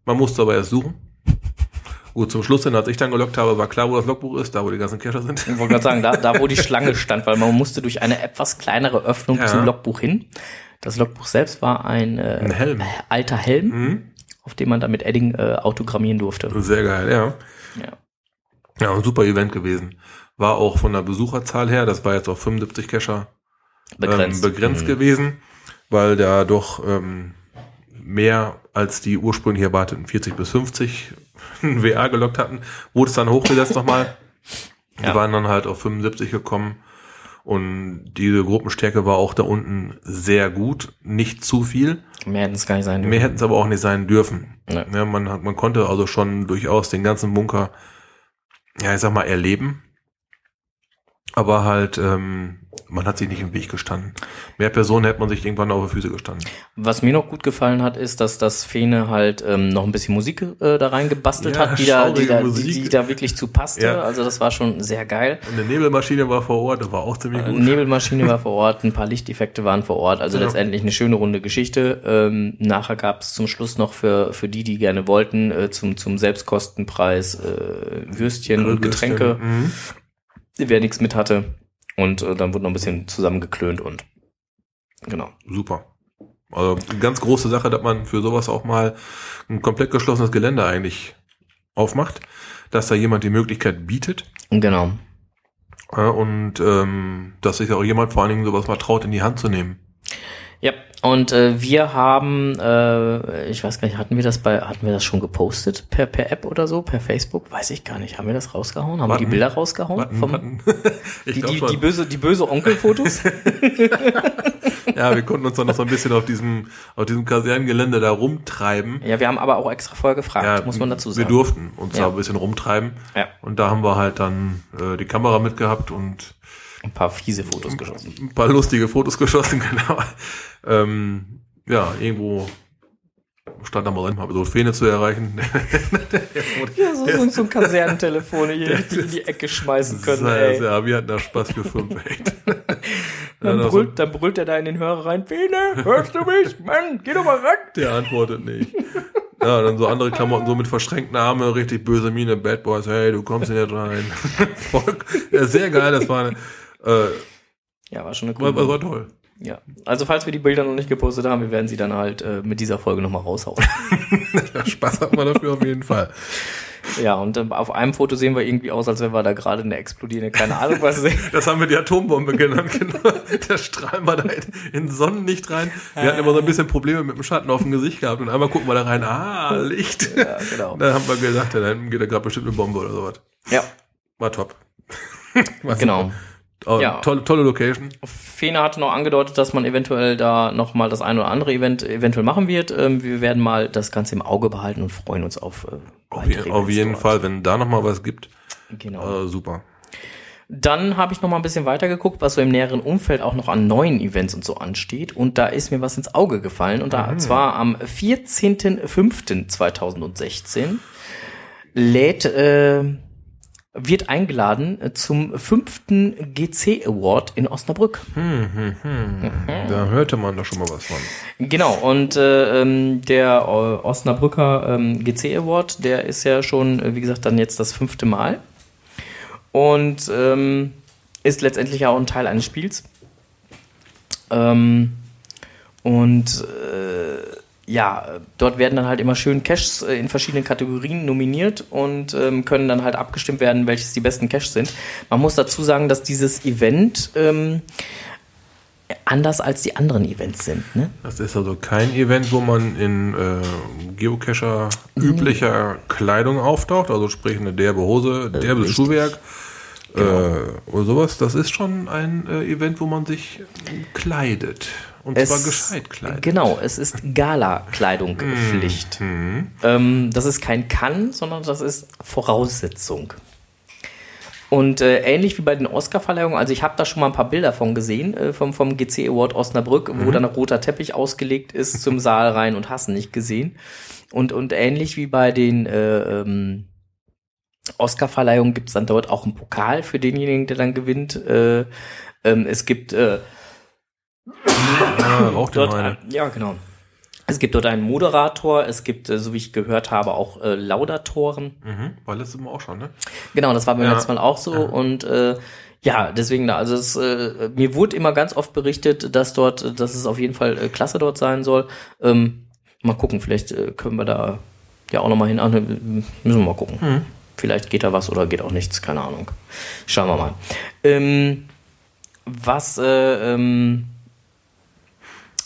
Man musste aber erst suchen. Gut, zum Schluss, hin, als ich dann gelockt habe, war klar, wo das Logbuch ist, da wo die ganzen Cacher sind. Ich wollte gerade sagen, da, da wo die Schlange stand, weil man musste durch eine etwas kleinere Öffnung Ja. zum Logbuch hin. Das Logbuch selbst war ein, äh, Ein Helm. alter Helm, Mhm. auf dem man dann mit Edding äh, autogrammieren durfte. Sehr geil, ja. Ja. Ja, ein super Event gewesen. War auch von der Besucherzahl her, das war jetzt auf 75 Cacher Begrenzt. ähm, begrenzt Mhm. gewesen, weil da doch ähm, mehr als die ursprünglich erwarteten 40 bis 50 ein WA gelockt hatten, wurde es dann hochgesetzt nochmal. Die Ja. waren dann halt auf 75 gekommen und diese Gruppenstärke war auch da unten sehr gut, nicht zu viel. Mehr hätten es gar nicht sein Mehr hätten es aber auch nicht sein dürfen. Nee. Ja, man, hat, man konnte also schon durchaus den ganzen Bunker, ja, ich sag mal, erleben. Aber halt, ähm, man hat sich nicht im Weg gestanden. Mehr Personen hätte man sich irgendwann auf die Füße gestanden. Was mir noch gut gefallen hat, ist, dass das Fene halt ähm, noch ein bisschen Musik äh, da reingebastelt Ja, hat, die da, die, da, die, die da wirklich zu passte. Ja. Also das war schon sehr geil. Eine Nebelmaschine war vor Ort, das war auch ziemlich Eine gut. Nebelmaschine war vor Ort, ein paar Lichteffekte waren vor Ort, also Ja. letztendlich eine schöne runde Geschichte. Ähm, nachher gab es zum Schluss noch für, für die, die gerne wollten, äh, zum, zum Selbstkostenpreis äh, Würstchen und Getränke, Mhm. Wer nichts mit hatte. Und äh, dann wurde noch ein bisschen zusammengeklönt und genau. Super. Also ganz große Sache, dass man für sowas auch mal ein komplett geschlossenes Gelände eigentlich aufmacht, dass da jemand die Möglichkeit bietet. Genau. Ja, und ähm, dass sich auch jemand vor allen Dingen sowas mal traut, in die Hand zu nehmen. Ja, und äh, wir haben, äh, ich weiß gar nicht, hatten wir das bei, hatten wir das schon gepostet per, per App oder so, per Facebook? Weiß ich gar nicht. Haben wir das rausgehauen? Haben wir die Warten. Bilder rausgehauen? Warten, vom, warten. die, die, die böse, die böse Onkelfotos? ja, wir konnten uns dann noch so ein bisschen auf diesem, auf diesem Kasernengelände da rumtreiben. ja, wir haben aber auch extra vorher gefragt, Ja, muss man dazu Wir sagen. durften uns Ja. da ein bisschen rumtreiben. Ja. Und da haben wir halt dann äh, die Kamera mitgehabt und Ein paar fiese Fotos geschossen. ein paar lustige Fotos geschossen, genau. Ähm, ja, irgendwo stand am Rennen, habe so Fähne zu erreichen. Ja, so, so, so ein Kasernentelefon hier in die Ecke schmeißen können, ja, ey. ja, wir hatten da Spaß für fünf, echt. Dann brüllt, dann brüllt er da in den Hörer rein, Fene, hörst du mich? Mann, geh doch mal ran. Der antwortet nicht. Ja, dann so andere Klamotten, so mit verschränkten Armen, richtig böse Miene, Bad Boys, hey, du kommst hier nicht rein. Voll, ja, sehr geil, das war, eine, äh, Ja, war schon eine coole war, war toll. Ja, also falls wir die Bilder noch nicht gepostet haben, wir werden sie dann halt äh, mit dieser Folge nochmal raushauen. Spaß hat man dafür auf jeden Fall. ja, und ähm, auf einem Foto sehen wir irgendwie aus, als wenn wir da gerade eine explodierende, keine Ahnung was sehen. Das haben wir die Atombombe genannt, genau. Da strahlen wir da in, in Sonnenlicht rein. Wir hatten immer so ein bisschen Probleme mit dem Schatten auf dem Gesicht gehabt und einmal gucken wir da rein, ah, Licht. Ja, genau. Dann haben wir gedacht, ja, dann geht da gerade bestimmt eine Bombe oder sowas. Ja, War top. War genau. super. Oh, Ja. tolle, tolle Location. Fene hatte noch angedeutet, dass man eventuell da nochmal das eine oder andere Event eventuell machen wird. Ähm, wir werden mal das Ganze im Auge behalten und freuen uns auf äh, Auf, je, auf jeden dort. Fall, wenn da noch mal was gibt, Genau. äh, super. Dann habe ich noch mal ein bisschen weiter geguckt, was so im näheren Umfeld auch noch an neuen Events und so ansteht. Und da ist mir was ins Auge gefallen. Und da zwar am 14.05.2016 lädt, äh, wird eingeladen äh, zum fünften GC Award in Osnabrück. Da hörte man doch schon mal was von. Genau, und äh, ähm, der äh, Osnabrücker ähm, GC Award, der ist ja schon, äh, wie gesagt, dann jetzt das fünfte Mal. Und ähm, ist letztendlich auch ein Teil eines Spiels. Ähm, und äh, ja, dort werden dann halt immer schön Caches äh, in verschiedenen Kategorien nominiert und ähm, können dann halt abgestimmt werden, welches die besten Caches sind. Man muss dazu sagen, dass dieses Event ähm, anders als die anderen Events sind. Ne? Das ist also kein Event, wo man in äh, Geocacher üblicher Kleidung auftaucht, also sprich eine derbe Hose, derbes richtig. Schuhwerk äh, oder sowas. Das ist schon ein äh, Event, wo man sich äh, kleidet. Und zwar gescheit kleidet. Genau, es ist Gala-Kleidung Pflicht. Ähm, das ist kein Kann, sondern das ist Voraussetzung. Und äh, ähnlich wie bei den Oscar-Verleihungen, also ich habe da schon mal ein paar Bilder von gesehen, äh, vom, vom GC Award Osnabrück, wo dann ein roter Teppich ausgelegt ist zum Saal rein und hast nicht gesehen. Und, und ähnlich wie bei den äh, ähm, Oscar-Verleihungen gibt es dann dort auch einen Pokal für denjenigen, der dann gewinnt. Äh, ähm, es gibt äh, Ah, raucht dort, eine. ja, genau. Es gibt dort einen Moderator, es gibt, äh, so wie ich gehört habe, auch äh, Laudatoren. Mhm. War letztes Mal auch schon, ne? Genau, das war beim Ja. letzten Mal auch so. Und äh, ja, deswegen, da, also es, äh, mir wurde immer ganz oft berichtet, dass dort, dass es auf jeden Fall äh, klasse dort sein soll. Ähm, mal gucken, vielleicht äh, können wir da ja auch nochmal hin. Ach, ne, müssen wir mal gucken. Vielleicht geht da was oder geht auch nichts, keine Ahnung. Schauen wir mal. Ähm, was äh, ähm,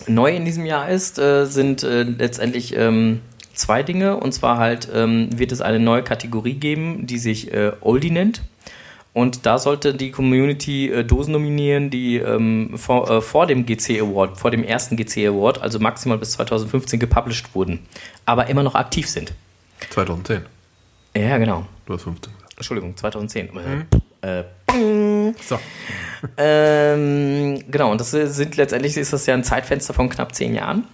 neu in diesem Jahr ist, äh, sind äh, letztendlich ähm, zwei Dinge. Und zwar halt ähm, wird es eine neue Kategorie geben, die sich äh, Oldie nennt. Und da sollte die Community äh, Dosen nominieren, die ähm, vor, äh, vor dem GC Award, vor dem ersten GC Award, also maximal bis 2015 gepublished wurden, aber immer noch aktiv sind. 2010. Ja, genau. Du hast 15 gesagt. Entschuldigung, 2010. Mhm. Äh, So. ähm, genau, und das sind letztendlich ist das ja ein Zeitfenster von knapp zehn Jahren.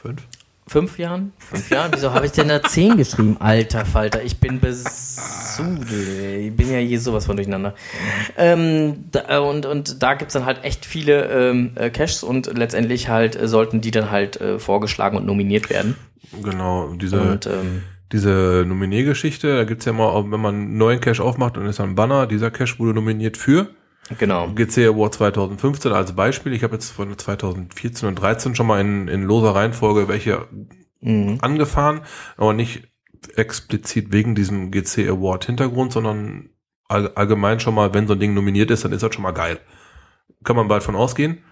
Fünf. Fünf Jahren? Fünf Jahren? Wieso habe ich denn da zehn geschrieben? Alter Falter, ich bin besudelt. ey. Ich bin ja hier sowas von durcheinander. Ähm, da, und, und da gibt's dann halt echt viele ähm, äh, Caches und letztendlich halt äh, sollten die dann halt äh, vorgeschlagen und nominiert werden. Genau, diese, Und ähm, diese Nominiergeschichte, da gibt's ja immer, wenn man einen neuen Cache aufmacht, dann ist da ein Banner, dieser Cache wurde nominiert für genau. GC Award 2015 als Beispiel. Ich habe jetzt von 2014 und 13 schon mal in, in loser Reihenfolge welche Mhm. angefahren, aber nicht explizit wegen diesem GC Award Hintergrund, sondern all, allgemein schon mal, wenn so ein Ding nominiert ist, dann ist das schon mal geil. Kann man bald von ausgehen.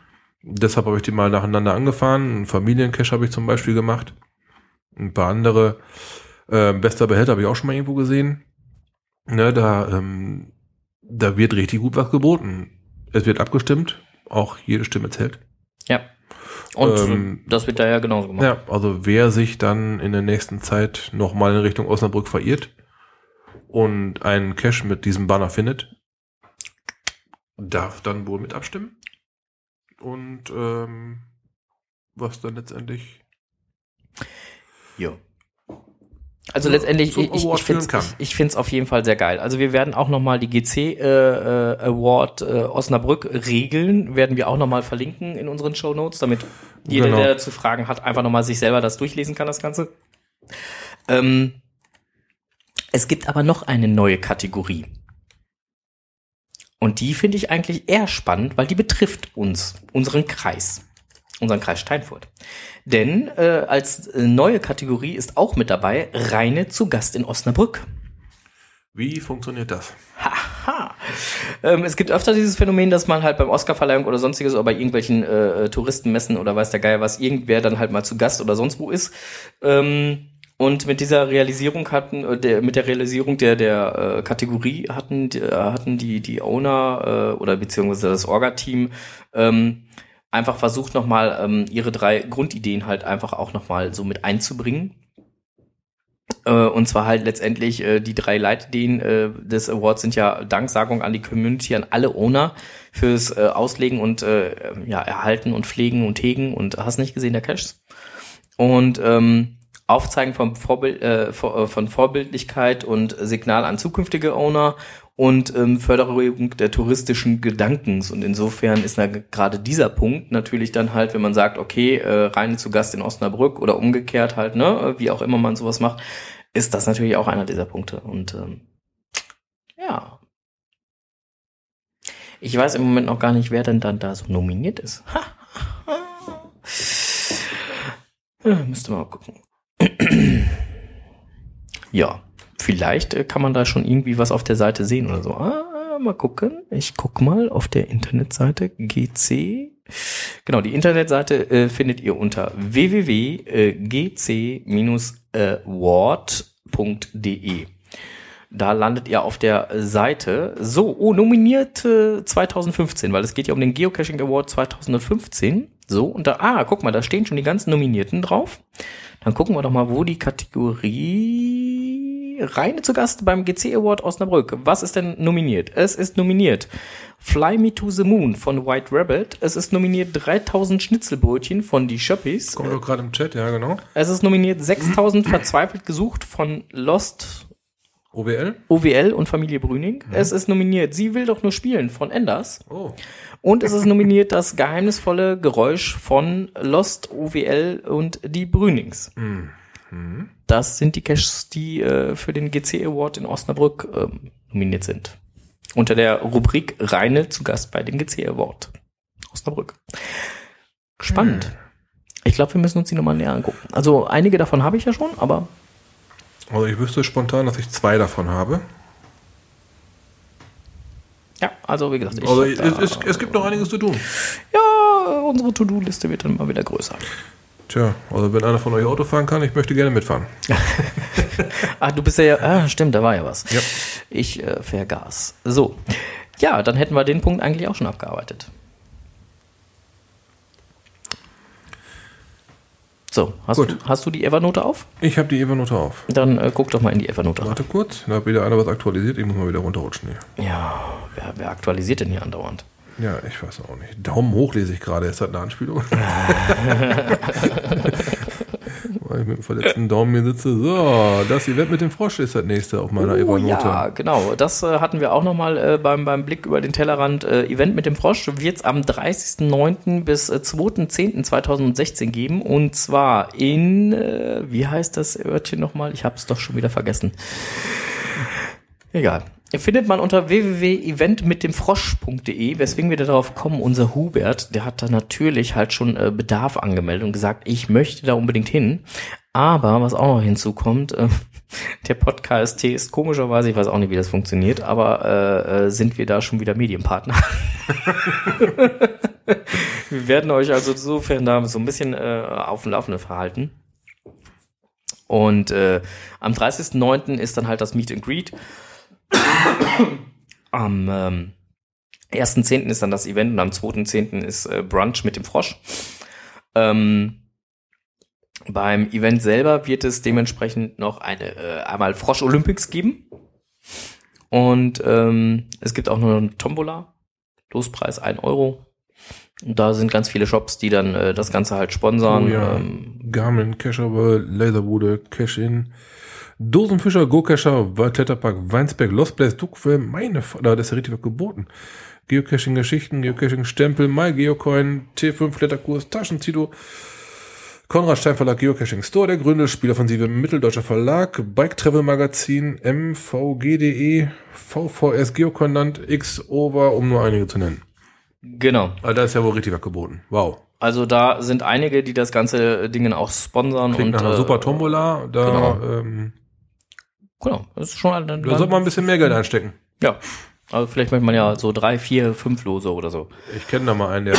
Deshalb habe ich die mal nacheinander angefahren. Einen Familiencache habe ich zum Beispiel gemacht. Ein paar andere. Äh, bester Behälter habe ich auch schon mal irgendwo gesehen. Ne, da, ähm, da wird richtig gut was geboten. Es wird abgestimmt. Auch jede Stimme zählt. Ja. Und Ähm, das wird da ja genauso gemacht. Ja, also wer sich dann in der nächsten Zeit nochmal in Richtung Osnabrück verirrt und einen Cache mit diesem Banner findet, darf dann wohl mit abstimmen. Und ähm, was dann letztendlich Ja. Also letztendlich, ich, ich, finde es ich, ich auf jeden Fall sehr geil. Also wir werden auch nochmal die GC äh, äh, Award äh, Osnabrück Regeln, werden wir auch nochmal verlinken in unseren Show Notes, damit jeder, Genau. der dazu Fragen hat, einfach nochmal sich selber das durchlesen kann, das Ganze. Ähm, es gibt aber noch eine neue Kategorie. Und die finde ich eigentlich eher spannend, weil die betrifft uns, unseren Kreis, unseren Kreis Steinfurt. Denn äh, als äh, neue Kategorie ist auch mit dabei Reine zu Gast in Osnabrück. Wie funktioniert das? Haha. Ähm, es gibt öfter dieses Phänomen, dass man halt beim Oscarverleihung oder sonstiges oder bei irgendwelchen äh, Touristenmessen oder weiß der Geier was, irgendwer dann halt mal zu Gast oder sonst wo ist. Ähm, und mit dieser Realisierung hatten, äh, der, mit der Realisierung der, der äh, Kategorie hatten, die- äh, hatten die, die Owner äh, oder beziehungsweise das Orga-Team ähm, einfach versucht nochmal ähm, ihre drei Grundideen halt einfach auch nochmal so mit einzubringen. Äh, und zwar halt letztendlich äh, die drei Leitideen äh, des Awards sind ja Danksagung an die Community, an alle Owner fürs äh, Auslegen und äh, ja, Erhalten und Pflegen und Hegen und hast nicht gesehen, der Caches. Und ähm, Aufzeigen vom Vorbild, äh, äh, von Vorbildlichkeit und Signal an zukünftige Owner und ähm, Förderung der touristischen Gedankens. Und insofern ist da gerade dieser Punkt natürlich dann halt, wenn man sagt, okay, äh, rein zu Gast in Osnabrück oder umgekehrt halt, ne, wie auch immer man sowas macht, ist das natürlich auch einer dieser Punkte. Und ähm, ja. Ich weiß im Moment noch gar nicht, wer denn dann da so nominiert ist. Ja, müsste mal gucken. ja, vielleicht äh, kann man da schon irgendwie was auf der Seite sehen oder so. Ah, mal gucken. Ich guck mal auf der Internetseite GC. Genau, die Internetseite äh, findet ihr unter www.gc-award.de. Da landet ihr auf der Seite. So, oh, nominiert äh, 2015, weil es geht ja um den Geocaching Award 2015. So, und da, ah, guck mal, da stehen schon die ganzen Nominierten drauf. Dann gucken wir doch mal, wo die Kategorie Reine zu Gast beim GC Award Osnabrück. Was ist denn nominiert? Es ist nominiert Fly Me to the Moon von White Rabbit. Es ist nominiert 3000 Schnitzelbrötchen von Die Schöppis. Kommt doch gerade im Chat, ja genau. Es ist nominiert 6000 verzweifelt gesucht von Lost OWL? OWL und Familie Brüning. Es ist nominiert Sie will doch nur spielen von Enders. Oh. Und es ist nominiert das geheimnisvolle Geräusch von Lost OWL und die Brünings. Das sind die Caches, die äh, für den GC Award in Osnabrück ähm, nominiert sind. Unter der Rubrik Reine zu Gast bei dem GC Award. Osnabrück. Spannend. Ich glaube, wir müssen uns die nochmal näher angucken. Also einige davon habe ich ja schon, aber Also ich wüsste spontan, dass ich zwei davon habe. ja, also wie gesagt, ich Also es, es, es gibt noch einiges zu tun. Ja, unsere To-Do-Liste wird dann mal wieder größer. Tja, also wenn einer von euch Auto fahren kann, ich möchte gerne mitfahren. Ah, du bist ja, ah, stimmt, da war ja was. Ja. Ich äh, vergaß. So. Ja, dann hätten wir den Punkt eigentlich auch schon abgearbeitet. So, hast, Gut. du, hast du die Evernote auf? Ich habe die Evernote auf. Dann äh, guck doch mal in die Evernote. Warte kurz, da hat wieder einer was aktualisiert. Ich muss mal wieder runterrutschen hier. Ja, wer, wer aktualisiert denn hier andauernd? Ja, ich weiß auch nicht. Daumen hoch lese ich gerade. Ist das eine Anspielung? Weil ich mit dem verletzten Daumen hier sitze. So, das Event mit dem Frosch ist das nächste auf meiner Oh ja, genau. Das äh, hatten wir auch nochmal äh, beim, beim Blick über den Tellerrand. Äh, Event mit dem Frosch wird es am 30.09. bis äh, 2.10.2016 geben. Und zwar in, äh, wie heißt das Örtchen nochmal? Ich habe es doch schon wieder vergessen. Egal. Findet man unter www.eventmitdemfrosch.de, weswegen wir darauf kommen, unser Hubert, der hat da natürlich halt schon äh, Bedarf angemeldet und gesagt, ich möchte da unbedingt hin. Aber was auch noch hinzukommt, äh, der Podcast ist komischerweise, ich weiß auch nicht, wie das funktioniert, aber äh, äh, sind wir da schon wieder Medienpartner. wir werden euch also insofern da so ein bisschen äh, auf dem Laufenden verhalten. Und äh, am 30.09. ist dann halt das Meet and Greet. Am ähm, 1.10. ist dann das Event und am 2.10. ist äh, Brunch mit dem Frosch. Ähm, beim Event selber wird es dementsprechend noch eine äh, einmal Frosch Olympics geben. Und ähm, es gibt auch noch eine Tombola. Lospreis 1 Euro. Und da sind ganz viele Shops, die dann äh, das Ganze halt sponsern. Oh ja. ähm, Garmin, Cacheable, Laserbude, Cash-In, Dosenfischer, Go-Cacher, Kletterpark, Weinsberg, Lost Place, Duckfell, meine Vater, das ist ja richtig was geboten. Geocaching-Geschichten, Geocaching-Stempel, MyGeocoin, T5 Kletterkurs, Taschenzito, Konrad Stein Verlag Geocaching Store, der Gründer, Spieloffensive Mitteldeutscher Verlag, Bike Travel Magazin, MVG.de, VVS Geocoinland, X-Over, um nur einige zu nennen. Genau. Also da ist ja wohl richtig was geboten. Wow. Also da sind einige, die das ganze Ding auch sponsern Klingt und nach einer äh, super Tombola. Da, genau. ähm, Genau, das ist schon dann, da sollte man ein bisschen mehr Geld einstecken. ja. Also vielleicht möchte man ja so drei, vier, fünf Lose oder so. Ich kenne da mal einen, der,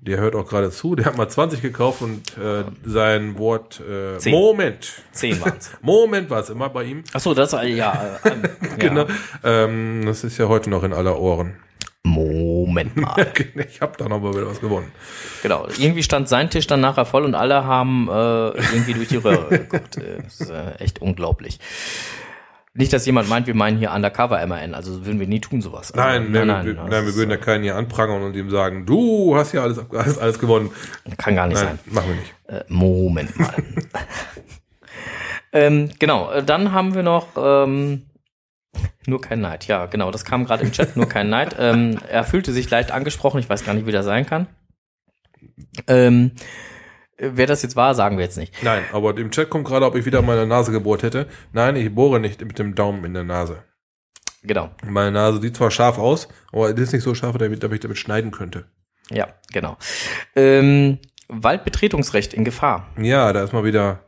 der hört auch gerade zu. Der hat mal 20 gekauft und äh, sein Wort äh, Zehn. Moment. Zehn waren's. Moment war es immer bei ihm. Ach so, das äh, ja, äh, Genau. ja. Ähm, das ist ja heute noch in aller Ohren. Moment mal. ich habe da noch mal wieder was gewonnen. Genau. Irgendwie stand sein Tisch dann nachher voll und alle haben äh, irgendwie durch die Röhre geguckt. Äh, Das ist äh, echt unglaublich. Nicht, dass jemand meint, wir meinen hier Undercover MAN, also würden wir nie tun sowas. Also, Nein, nein, nein, wir, das nein, wir würden ja keinen hier anprangern und ihm sagen, du hast ja alles, alles, alles gewonnen. kann gar nicht Nein, sein. machen wir nicht. Äh, Moment mal. ähm, genau, äh, dann haben wir noch ähm, nur kein Neid. Ja, genau, das kam gerade im Chat, nur kein Neid. Ähm, er fühlte sich leicht angesprochen, ich weiß gar nicht, wie das sein kann. Ähm, wer das jetzt war, sagen wir jetzt nicht. Nein, aber im Chat kommt gerade, ob ich wieder meine Nase gebohrt hätte. Nein, ich bohre nicht mit dem Daumen in der Nase. Genau. Meine Nase sieht zwar scharf aus, aber es ist nicht so scharf, damit damit ich damit schneiden könnte. Ja, genau. Ähm, Waldbetretungsrecht in Gefahr. Ja, da ist mal wieder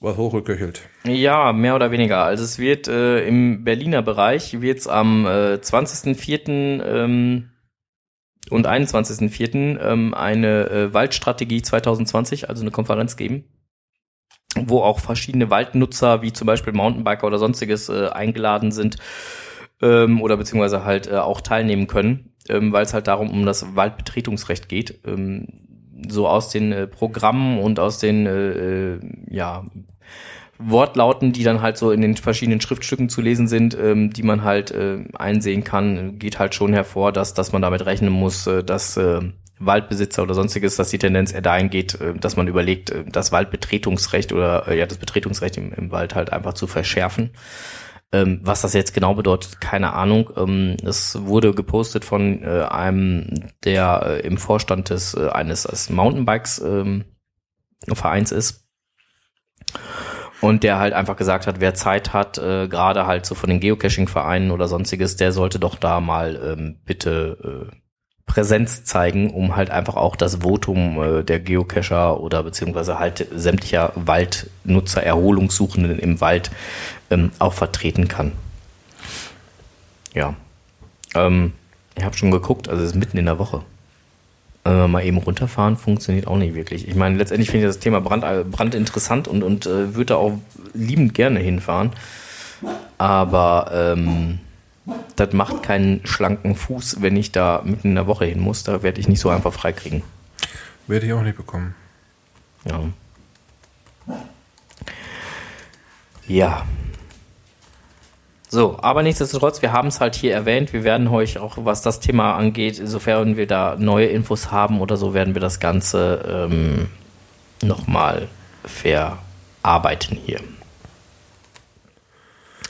was hochgeköchelt. Ja, mehr oder weniger. Also es wird äh, im Berliner Bereich wird's am äh, 20.04. Ähm, und 21.04. Ähm, eine äh, Waldstrategie 2020, also eine Konferenz geben, wo auch verschiedene Waldnutzer, wie zum Beispiel Mountainbiker oder sonstiges, äh, eingeladen sind ähm, oder beziehungsweise halt äh, auch teilnehmen können, ähm, weil es halt darum um das Waldbetretungsrecht geht. Ähm, so aus den äh, Programmen und aus den äh, äh, ja, Wortlauten, die dann halt so in den verschiedenen Schriftstücken zu lesen sind, ähm, die man halt äh, einsehen kann, geht halt schon hervor, dass, dass man damit rechnen muss, äh, dass äh, Waldbesitzer oder sonstiges, dass die Tendenz eher dahin geht, äh, dass man überlegt, äh, das Waldbetretungsrecht oder ja das Betretungsrecht im, im Wald halt einfach zu verschärfen. Ähm, was das jetzt genau bedeutet, keine Ahnung. Ähm, es wurde gepostet von äh, einem, der äh, im Vorstand des äh, eines des Mountainbikes ähm, Vereins ist. Und der halt einfach gesagt hat, wer Zeit hat, äh, gerade halt so von den Geocaching-Vereinen oder sonstiges, der sollte doch da mal ähm, bitte äh, Präsenz zeigen, um halt einfach auch das Votum äh, der Geocacher oder beziehungsweise halt sämtlicher Waldnutzer, Erholungssuchenden im Wald ähm, auch vertreten kann. Ja. Ähm, ich habe schon geguckt, also es ist mitten in der Woche. Äh, mal eben runterfahren funktioniert auch nicht wirklich. Ich meine, letztendlich finde ich das Thema Brand, äh, Brand interessant und, und äh, würde da auch liebend gerne hinfahren. Aber ähm, das macht keinen schlanken Fuß, wenn ich da mitten in der Woche hin muss. Da werde ich nicht so einfach freikriegen. Werde ich auch nicht bekommen. Ja. Ja. So, aber nichtsdestotrotz, wir haben es halt hier erwähnt. Wir werden euch auch, was das Thema angeht, sofern wir da neue Infos haben oder so, werden wir das Ganze ähm, nochmal verarbeiten hier.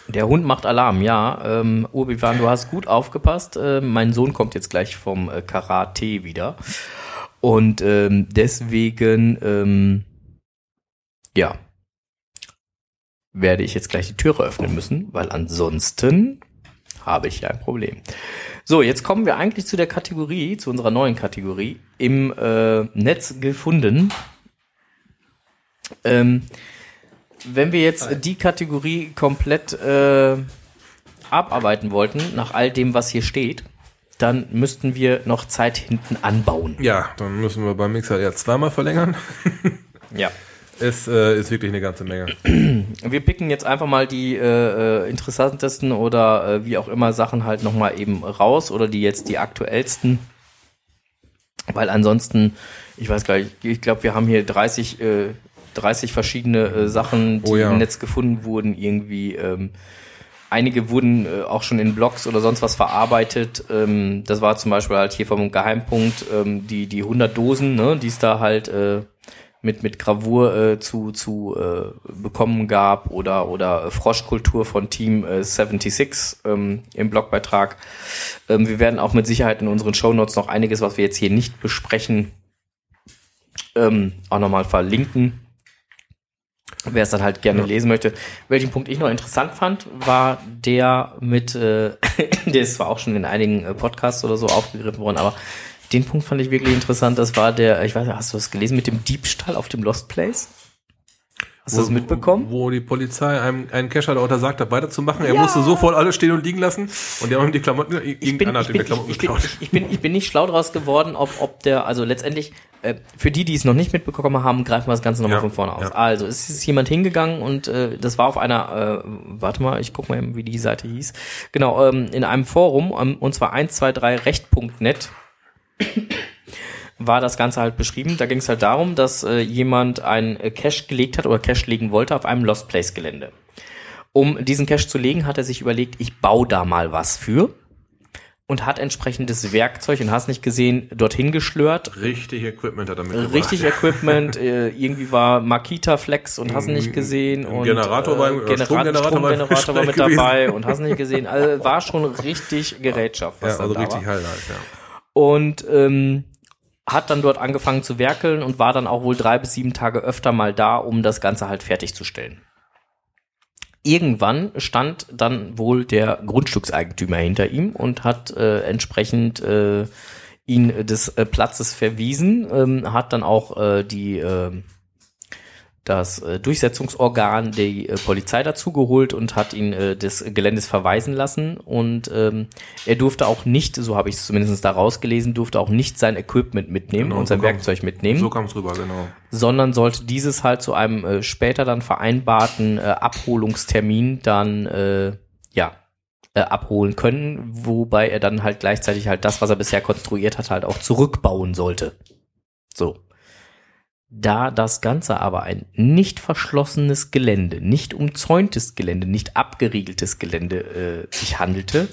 Der Hund macht Alarm, ja. Ähm, Urbiwan, du hast gut aufgepasst. Äh, mein Sohn kommt jetzt gleich vom äh, Karate wieder. Und ähm, deswegen, ähm, ja, werde ich jetzt gleich die Türe öffnen müssen, weil ansonsten habe ich ja ein Problem. So, jetzt kommen wir eigentlich zu der Kategorie, zu unserer neuen Kategorie, im äh, Netz gefunden. Ähm, wenn wir jetzt die Kategorie komplett äh, abarbeiten wollten, nach all dem, was hier steht, dann müssten wir noch Zeit hinten anbauen. Ja, dann müssen wir beim Mixer ja zweimal verlängern. Ja. Es äh, ist wirklich eine ganze Menge. Wir picken jetzt einfach mal die äh, äh, interessantesten oder äh, wie auch immer Sachen halt nochmal eben raus oder die jetzt die aktuellsten. Weil ansonsten, ich weiß gar nicht, ich glaube, wir haben hier 30, äh, 30 verschiedene äh, Sachen, die Oh ja. im Netz gefunden wurden, irgendwie. Ähm, einige wurden äh, auch schon in Blogs oder sonst was verarbeitet. Ähm, das war zum Beispiel halt hier vom Geheimpunkt ähm, die die 100 Dosen, ne, die es da halt äh, mit mit Gravur äh, zu zu äh, bekommen gab oder oder Froschkultur von Team äh, 76 ähm, im Blogbeitrag. Ähm, wir werden auch mit Sicherheit in unseren Shownotes noch einiges, was wir jetzt hier nicht besprechen, ähm, auch nochmal verlinken. Wer es dann halt gerne Ja. lesen möchte. Welchen Punkt ich noch interessant fand, war der mit, äh, der ist zwar auch schon in einigen äh, Podcasts oder so aufgegriffen worden, aber den Punkt fand ich wirklich interessant. Das war der, ich weiß nicht, hast du das gelesen mit dem Diebstahl auf dem Lost Place? Hast du das mitbekommen? Wo die Polizei einem einen Cacher da untersagt hat, weiterzumachen. Er musste sofort alles stehen und liegen lassen. Und die haben ihm die Klamotten, ich bin, irgendeiner ich, hat ihm bin, die Klamotten ich, bin, geklaut. ich, bin, ich bin nicht schlau draus geworden, ob, ob der, also letztendlich, äh, für die, die es noch nicht mitbekommen haben, greifen wir das Ganze nochmal Ja, von vorne aus. ja. Also, es ist jemand hingegangen und äh, das war auf einer, äh, warte mal, ich guck mal, eben, wie die Seite hieß. Genau, ähm, in einem Forum, ähm, und zwar 123recht.net war das Ganze halt beschrieben. Da ging es halt darum, dass äh, jemand einen äh, Cache gelegt hat oder Cache legen wollte auf einem Lost Place Gelände. Um diesen Cache zu legen, hat er sich überlegt, ich baue da mal was für und hat entsprechendes Werkzeug und hast nicht gesehen, dorthin geschlört. Richtig Equipment hat er mitgebracht. Richtig Equipment, äh, irgendwie war Makita Flex und hast nicht gesehen Ein und Generator oder Genera Stromgenerator Stromgenerator war mit dabei und hast nicht gesehen. Also war schon richtig Gerätschaft, was Ja, also da richtig war. Highlight, ja. Und ähm, hat dann dort angefangen zu werkeln und war dann auch wohl drei bis sieben Tage öfter mal da, um das Ganze halt fertigzustellen. Irgendwann stand dann wohl der Grundstückseigentümer hinter ihm und hat äh, entsprechend äh, ihn des äh, Platzes verwiesen, ähm, hat dann auch äh, die äh, das äh, Durchsetzungsorgan der äh, Polizei dazugeholt und hat ihn äh, des Geländes verweisen lassen und ähm, er durfte auch nicht, so habe ich es zumindest da rausgelesen, durfte auch nicht sein Equipment mitnehmen Genau, und sein so Werkzeug mitnehmen, So kam es rüber, genau. sondern sollte dieses halt zu einem äh, später dann vereinbarten äh, Abholungstermin dann äh, ja äh, abholen können, wobei er dann halt gleichzeitig halt das, was er bisher konstruiert hat, halt auch zurückbauen sollte. So. Da das Ganze aber ein nicht verschlossenes Gelände, nicht umzäuntes Gelände, nicht abgeriegeltes Gelände äh, sich handelte,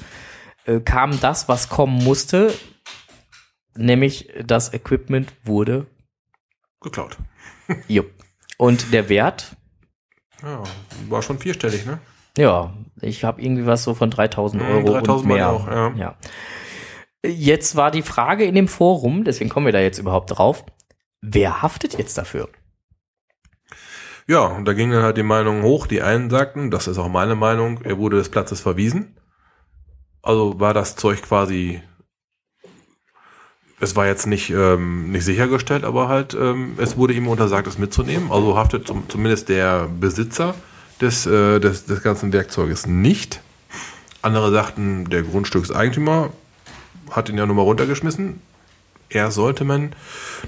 äh, kam das, was kommen musste, nämlich das Equipment wurde Geklaut. Jupp. Und der Wert, Ja, war schon vierstellig, ne? ja, ich habe irgendwie was so von 3000 Mhm, Euro 3000 und mehr. auch, ja. Jetzt war die Frage in dem Forum, deswegen kommen wir da jetzt überhaupt drauf, wer haftet jetzt dafür? Ja, und da ging dann halt die Meinung hoch. Die einen sagten, das ist auch meine Meinung, er wurde des Platzes verwiesen. Also war das Zeug quasi, es war jetzt nicht, ähm, nicht sichergestellt, aber halt, ähm, es wurde ihm untersagt, es mitzunehmen. Also haftet zum, zumindest der Besitzer des, äh, des, des ganzen Werkzeuges nicht. Andere sagten, der Grundstückseigentümer hat ihn ja nur mal runtergeschmissen. Er sollte man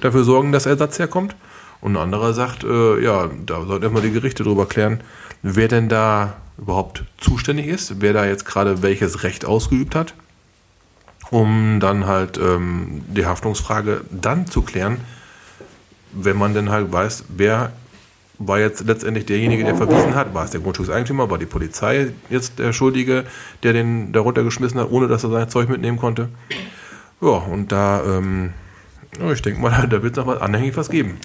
dafür sorgen, dass Ersatz herkommt. Und ein anderer sagt, äh, ja, da sollten erstmal die Gerichte drüber klären, wer denn da überhaupt zuständig ist, wer da jetzt gerade welches Recht ausgeübt hat, um dann halt ähm, die Haftungsfrage dann zu klären, wenn man denn halt weiß, wer war jetzt letztendlich derjenige, der verwiesen hat, war es der Grundstückseigentümer, war die Polizei jetzt der Schuldige, der den da runtergeschmissen hat, ohne dass er sein Zeug mitnehmen konnte. Ja, und da, ähm, ja, ich denke mal, da wird es noch was anhängig was geben.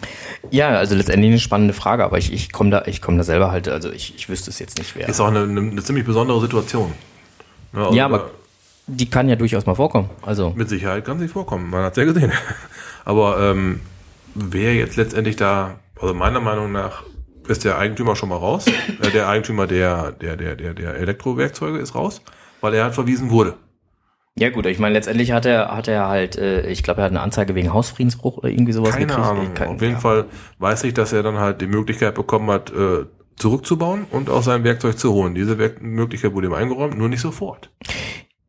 Ja, also letztendlich eine spannende Frage, aber ich, ich komme da, ich komme da selber halt, also ich, ich wüsste es jetzt nicht wer. Ist auch eine, eine, eine ziemlich besondere Situation. Ja, also ja, aber die kann ja durchaus mal vorkommen. Also Mit Sicherheit kann sie vorkommen, man hat es ja gesehen. Aber ähm, wer jetzt letztendlich da, also meiner Meinung nach, ist der Eigentümer schon mal raus. Äh, der Eigentümer der, der, der, der, der Elektrowerkzeuge ist raus, weil er halt verwiesen wurde. Ja gut, ich meine letztendlich hat er hat er halt, äh, ich glaube er hat eine Anzeige wegen Hausfriedensbruch oder irgendwie sowas Keine gekriegt. Ahnung. Kann- Auf jeden ja. Fall weiß ich, dass er dann halt die Möglichkeit bekommen hat, äh, zurückzubauen und auch sein Werkzeug zu holen. Diese Werk Möglichkeit wurde ihm eingeräumt, nur nicht sofort.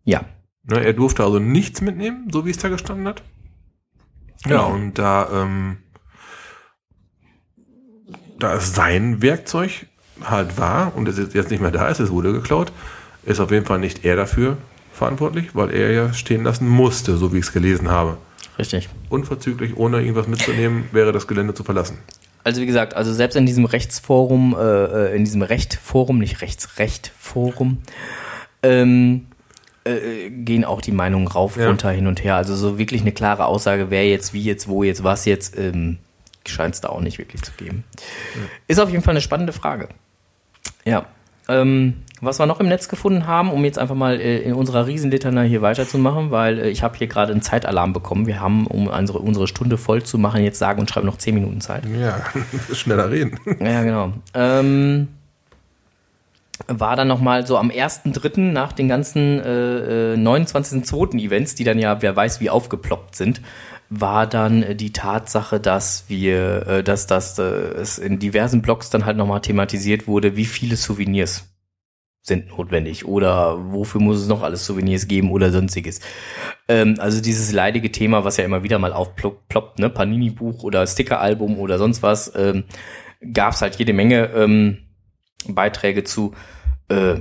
Ja, Ne, er durfte also nichts mitnehmen, so wie es da gestanden hat. Ja, Genau. und da, ähm, da es sein Werkzeug halt war und es jetzt nicht mehr da ist, es wurde geklaut, ist auf jeden Fall nicht er dafür verantwortlich, weil er ja stehen lassen musste, so wie ich es gelesen habe. richtig. Unverzüglich, ohne irgendwas mitzunehmen, wäre das Gelände zu verlassen. Also wie gesagt, also selbst in diesem Rechtsforum, äh, äh, in diesem Rechtforum, nicht Rechtsrechtforum, ähm, äh, gehen auch die Meinungen rauf, Ja. runter, hin und her. Also so wirklich eine klare Aussage, wer jetzt, wie jetzt, wo jetzt, was jetzt, ähm, scheint es da auch nicht wirklich zu geben. Ist auf jeden Fall eine spannende Frage. Ja. Ähm, was wir noch im Netz gefunden haben, um jetzt einfach mal äh, in unserer Riesenlitanei hier weiterzumachen, weil äh, ich habe hier gerade einen Zeitalarm bekommen. Wir haben, um unsere, unsere Stunde voll zu machen, jetzt sagen und schreiben noch 10 Minuten Zeit. Ja, schneller reden. Ja, genau. Ähm, war dann nochmal so am 1.3. nach den ganzen äh, äh, 29.2. Events, die dann ja, wer weiß, wie aufgeploppt sind, war dann äh, die Tatsache, dass wir, äh, dass, dass äh, es in diversen Blogs dann halt nochmal thematisiert wurde, wie viele Souvenirs sind notwendig oder wofür muss es noch alles Souvenirs geben oder sonstiges. Ähm, also dieses leidige Thema, was ja immer wieder mal aufploppt, ne, Panini-Buch oder Sticker-Album oder sonst was, ähm, gab es halt jede Menge ähm, Beiträge zu, äh,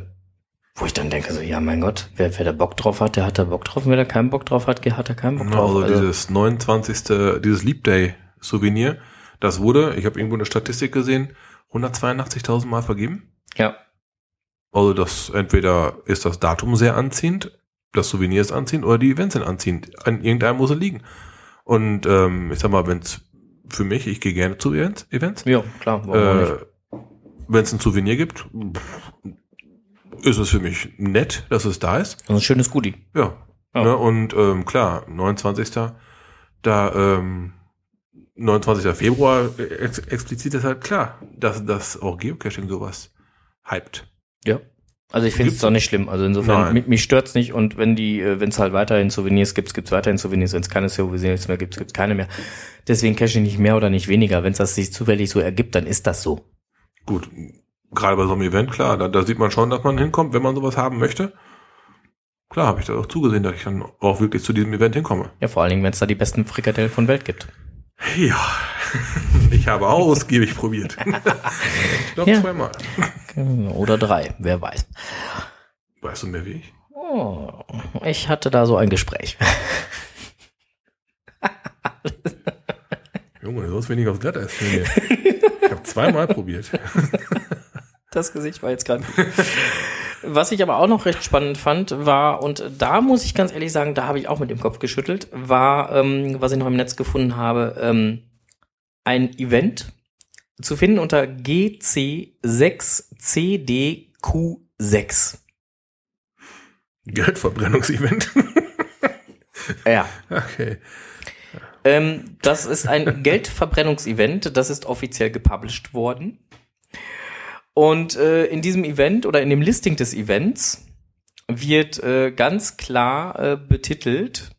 wo ich dann denke, so, ja, mein Gott, wer, wer da Bock drauf hat, der hat da Bock drauf, wer da keinen Bock drauf hat, hat da keinen Bock drauf. Also dieses 29. dieses Leap Day Souvenir, das wurde, ich habe irgendwo eine Statistik gesehen, 182.000 Mal vergeben. ja, Also das entweder ist das Datum sehr anziehend, das Souvenir ist anziehend oder die Events sind anziehend. An irgendeinem muss es liegen. Und ähm, ich sag mal, wenn es für mich, ich gehe gerne zu Events, Events ja, klar, äh, wenn es ein Souvenir gibt, pff, ist es für mich nett, dass es da ist. Das ist ein schönes Goodie. Ja. Ja. Ne, und ähm, klar, 29. Da ähm, 29. Februar ex explizit ist halt klar, dass das auch Geocaching sowas hypt. Ja. Also ich finde es doch nicht schlimm. Also insofern, Nein. mich, mich stört's nicht und wenn die, wenn es halt weiterhin Souvenirs gibt, gibt's weiterhin Souvenirs. Wenn es keine Souvenirs mehr gibt, gibt's keine mehr. Deswegen cache ich nicht mehr oder nicht weniger. Wenn es das sich zufällig so ergibt, dann ist das so. Gut, gerade bei so einem Event, klar, da, da sieht man schon, dass man hinkommt, wenn man sowas haben möchte. Klar, habe ich da auch zugesehen, dass ich dann auch wirklich zu diesem Event hinkomme. Ja, vor allen Dingen, wenn es da die besten Frikadellen von Welt gibt. Ja, ich habe ausgiebig probiert. ich glaube Ja. zweimal. Oder drei, wer weiß. Weißt du mehr wie ich? Oh, ich hatte da so ein Gespräch. Junge, sonst wenig aufs Glatteis. Ich habe zweimal probiert. Das Gesicht war jetzt gerade. Was ich aber auch noch recht spannend fand, war, und da muss ich ganz ehrlich sagen, da habe ich auch mit dem Kopf geschüttelt, war, ähm, was ich noch im Netz gefunden habe, ähm, ein Event zu finden unter GC6CDQ6. Geldverbrennungsevent. Ja. Okay. Ähm, das ist ein Geldverbrennungsevent, das ist offiziell gepublished worden. Und äh, in diesem Event oder in dem Listing des Events wird äh, ganz klar äh, betitelt,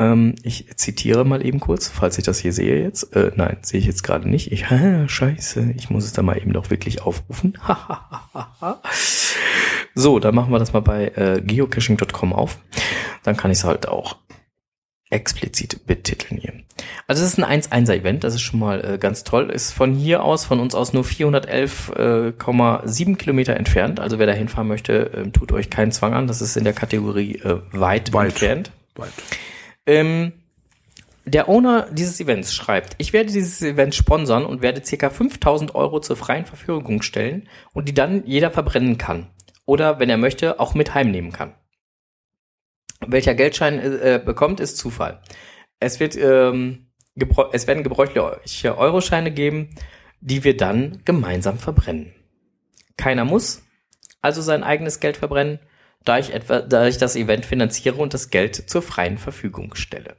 ähm, ich zitiere mal eben kurz, falls ich das hier sehe jetzt. Äh, nein, sehe ich jetzt gerade nicht. Ich, scheiße, ich muss es da mal eben doch wirklich aufrufen. so, dann machen wir das mal bei äh, geocaching.com auf. Dann kann ich es halt auch explizit betiteln hier. Also es ist ein 1-1er-Event, das ist schon mal äh, ganz toll. Ist von hier aus, von uns aus nur 411,7 Kilometer entfernt. Also wer da hinfahren möchte, ähm, tut euch keinen Zwang an. Das ist in der Kategorie äh, weit, Weit. entfernt. Weit. Ähm, der Owner dieses Events schreibt, ich werde dieses Event sponsern und werde circa 5000 Euro zur freien Verfügung stellen und die dann jeder verbrennen kann. Oder, wenn er möchte, auch mit heimnehmen kann. Welcher Geldschein äh, bekommt, ist Zufall. Es wird, ähm, es werden gebräuchliche Euroscheine geben, die wir dann gemeinsam verbrennen. Keiner muss also sein eigenes Geld verbrennen, da ich etwa, da ich das Event finanziere und das Geld zur freien Verfügung stelle.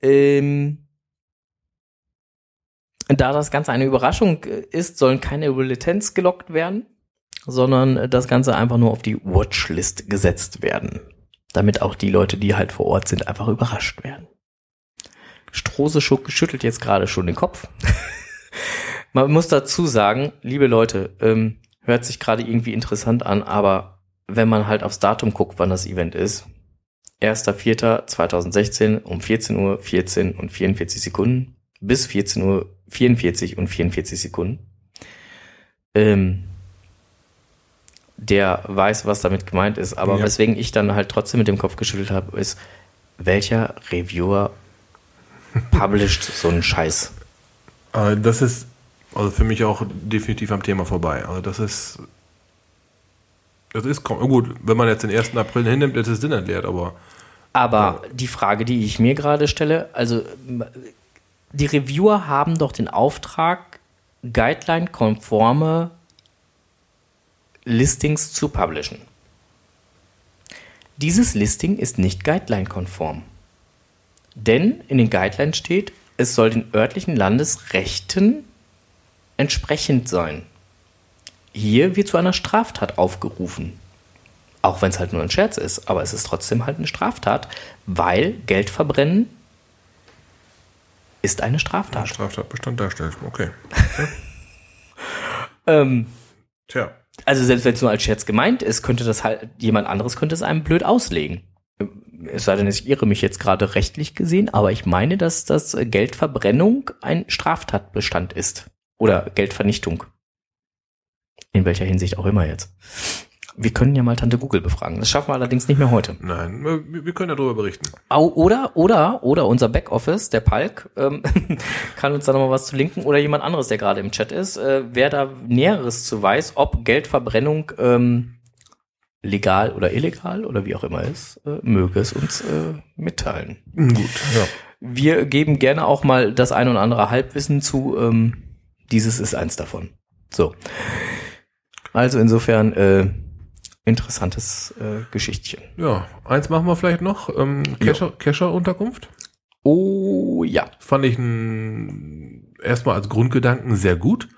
Ähm, da das Ganze eine Überraschung äh, ist, sollen keine Bulletins gelockt werden, sondern äh, das Ganze einfach nur auf die Watchlist gesetzt werden. Damit auch die Leute, die halt vor Ort sind, einfach überrascht werden. Strose schüttelt jetzt gerade schon den Kopf. Man muss dazu sagen, liebe Leute, ähm, hört sich gerade irgendwie interessant an, aber wenn man halt aufs Datum guckt, wann das Event ist, 1.4.2016 um 14 Uhr 14 und 44 Sekunden bis 14 Uhr 44 und 44 Sekunden. Ähm, der weiß, was damit gemeint ist, aber Ja. weswegen ich dann halt trotzdem mit dem Kopf geschüttelt habe, ist, welcher Reviewer published so einen Scheiß? Äh, das ist Also für mich auch definitiv am Thema vorbei. Also das ist, das ist gut, wenn man jetzt den 1. April hinnimmt, ist es Sinn entleert, aber Aber die Frage, die ich mir gerade stelle, also die Reviewer haben doch den Auftrag, Guideline-konforme Listings zu publishen. Dieses Listing ist nicht Guideline-konform. Denn in den Guidelines steht, es soll den örtlichen Landesrechten entsprechend sein. Hier wird zu einer Straftat aufgerufen. Auch wenn es halt nur ein Scherz ist, aber es ist trotzdem halt eine Straftat, weil Geld verbrennen ist eine Straftat. Straftatbestand darstellt. Okay. Ähm, Tja. Also selbst wenn es nur als Scherz gemeint ist, könnte das halt, jemand anderes könnte es einem blöd auslegen. Es sei denn, ich irre mich jetzt gerade rechtlich gesehen, aber ich meine, dass das Geldverbrennung ein Straftatbestand ist. Oder Geldvernichtung. In welcher Hinsicht auch immer jetzt. Wir können ja mal Tante Google befragen. Das schaffen wir allerdings nicht mehr heute. Nein, wir wir können darüber berichten. Au- Oder, oder, oder unser Backoffice, der Palk, ähm, kann uns da nochmal was zu linken oder jemand anderes, der gerade im Chat ist, äh, wer da Näheres zu weiß, ob Geldverbrennung ähm, legal oder illegal oder wie auch immer ist, äh, möge es uns äh, mitteilen. Gut, ja. Wir geben gerne auch mal das ein oder andere Halbwissen zu. Ähm, dieses ist eins davon. So. Also insofern äh, interessantes äh, Geschichtchen. Ja, eins machen wir vielleicht noch. Ähm, Kescher- Kescher-Unterkunft. Oh ja. Fand ich ein, erstmal als Grundgedanken sehr gut.